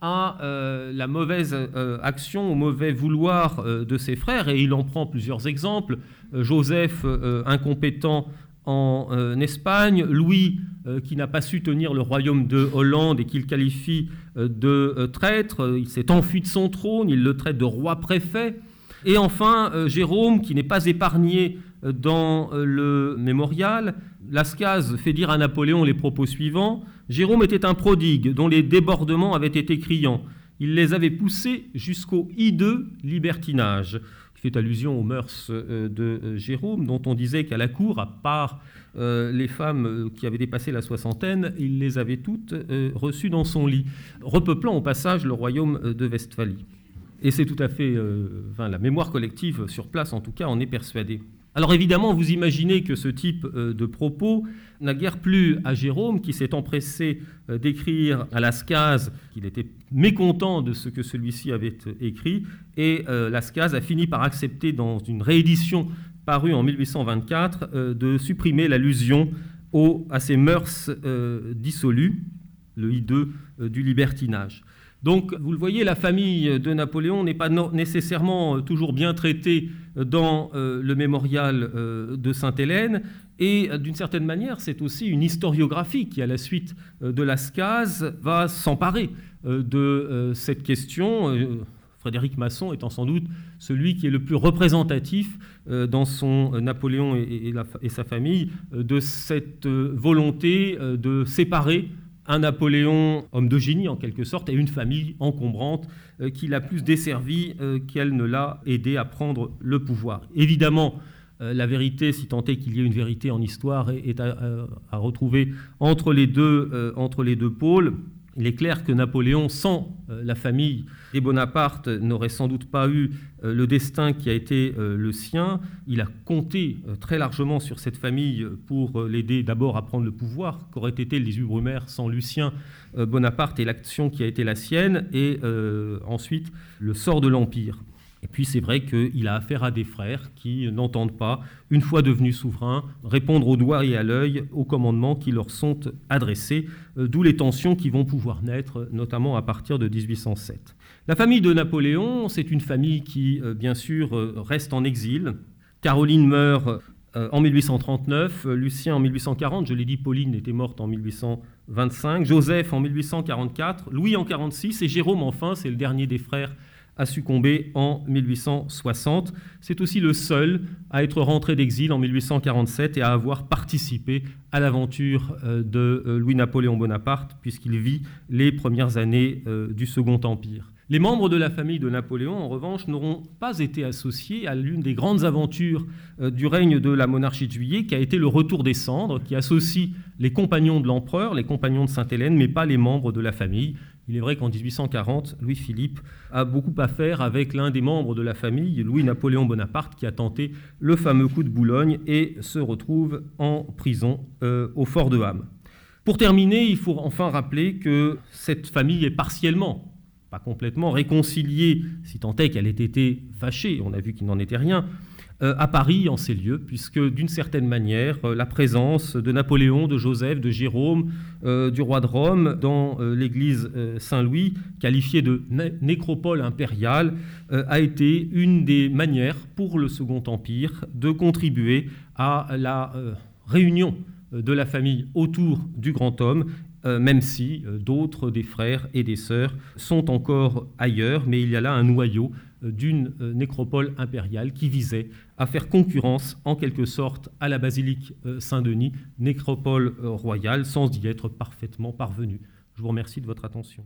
à euh, la mauvaise euh, action, au mauvais vouloir de ses frères, et il en prend plusieurs exemples. Joseph, incompétent en euh, Espagne, Louis, euh, qui n'a pas su tenir le royaume de Hollande et qu'il qualifie euh, de traître, il s'est enfui de son trône, il le traite de roi préfet. Et enfin, Jérôme, qui n'est pas épargné dans le mémorial, Lascaz fait dire à Napoléon les propos suivants. Jérôme était un prodigue dont les débordements avaient été criants. Il les avait poussés jusqu'au hideux libertinage fait allusion aux mœurs de Jérôme, dont on disait qu'à la cour, à part les femmes qui avaient dépassé la soixantaine, il les avait toutes reçues dans son lit, repeuplant au passage le royaume de Westphalie. Et c'est tout à fait, enfin, la mémoire collective sur place, en tout cas, en est persuadée. Alors évidemment, vous imaginez que ce type euh, de propos n'a guère plu à Jérôme, qui s'est empressé euh, d'écrire à Lascaz qu'il était mécontent de ce que celui-ci avait euh, écrit, et Lascaz a fini par accepter dans une réédition parue en 1824 de supprimer l'allusion à ces mœurs dissolues, le hideux du libertinage. Donc, vous le voyez, la famille de Napoléon n'est pas nécessairement euh, toujours bien traitée euh, dans euh, le mémorial de Sainte-Hélène. Et d'une certaine manière, c'est aussi une historiographie qui, à la suite de Lascaz, va s'emparer de cette question. Frédéric Masson étant sans doute celui qui est le plus représentatif dans son Napoléon et sa famille de cette volonté de séparer un Napoléon, homme de génie en quelque sorte, et une famille encombrante euh, qui l'a plus desservi euh, qu'elle ne l'a aidé à prendre le pouvoir. Évidemment, euh, la vérité, si tant est qu'il y ait une vérité en histoire, est, à, retrouver entre les deux, entre les deux pôles. Il est clair que Napoléon, sans la famille des Bonaparte, n'aurait sans doute pas eu euh, le destin qui a été euh, le sien. Il a compté très largement sur cette famille pour l'aider d'abord à prendre le pouvoir, qu'auraient été les Brumaire sans Lucien Bonaparte et l'action qui a été la sienne, et ensuite le sort de l'Empire. Et puis c'est vrai qu'il a affaire à des frères qui n'entendent pas, une fois devenus souverains, répondre au doigt et à l'œil aux commandements qui leur sont adressés, euh, d'où les tensions qui vont pouvoir naître, notamment à partir de 1807. La famille de Napoléon, c'est une famille qui, euh, bien sûr, euh, reste en exil. Caroline meurt en 1839, Lucien en 1840, je l'ai dit, Pauline était morte en 1825, Joseph en 1844, Louis en 1846 et Jérôme enfin, c'est le dernier des frères a succombé en 1860. C'est aussi le seul à être rentré d'exil en 1847 et à avoir participé à l'aventure euh, de euh, Louis-Napoléon Bonaparte, puisqu'il vit les premières années euh, du Second Empire. Les membres de la famille de Napoléon, en revanche, n'auront pas été associés à l'une des grandes aventures du règne de la monarchie de Juillet, qui a été le retour des cendres, qui associe les compagnons de l'empereur, les compagnons de Sainte-Hélène, mais pas les membres de la famille. Il est vrai qu'en 1840, Louis-Philippe a beaucoup à faire avec l'un des membres de la famille, Louis-Napoléon Bonaparte, qui a tenté le fameux coup de Boulogne et se retrouve en prison euh, au fort de Ham. Pour terminer, il faut enfin rappeler que cette famille est partiellement, complètement, réconciliée, si tant est qu'elle ait été fâchée, on a vu qu'il n'en était rien, euh, à Paris en ces lieux, puisque d'une certaine manière, euh, la présence de Napoléon, de Joseph, de Jérôme, euh, du roi de Rome dans l'église Saint-Louis, qualifiée de nécropole impériale, a été une des manières pour le Second Empire de contribuer à la réunion de la famille autour du grand homme même si d'autres des frères et des sœurs sont encore ailleurs, mais il y a là un noyau d'une euh, nécropole impériale qui visait à faire concurrence en quelque sorte à la basilique euh, Saint-Denis, nécropole euh, royale, sans y être parfaitement parvenu. Je vous remercie de votre attention.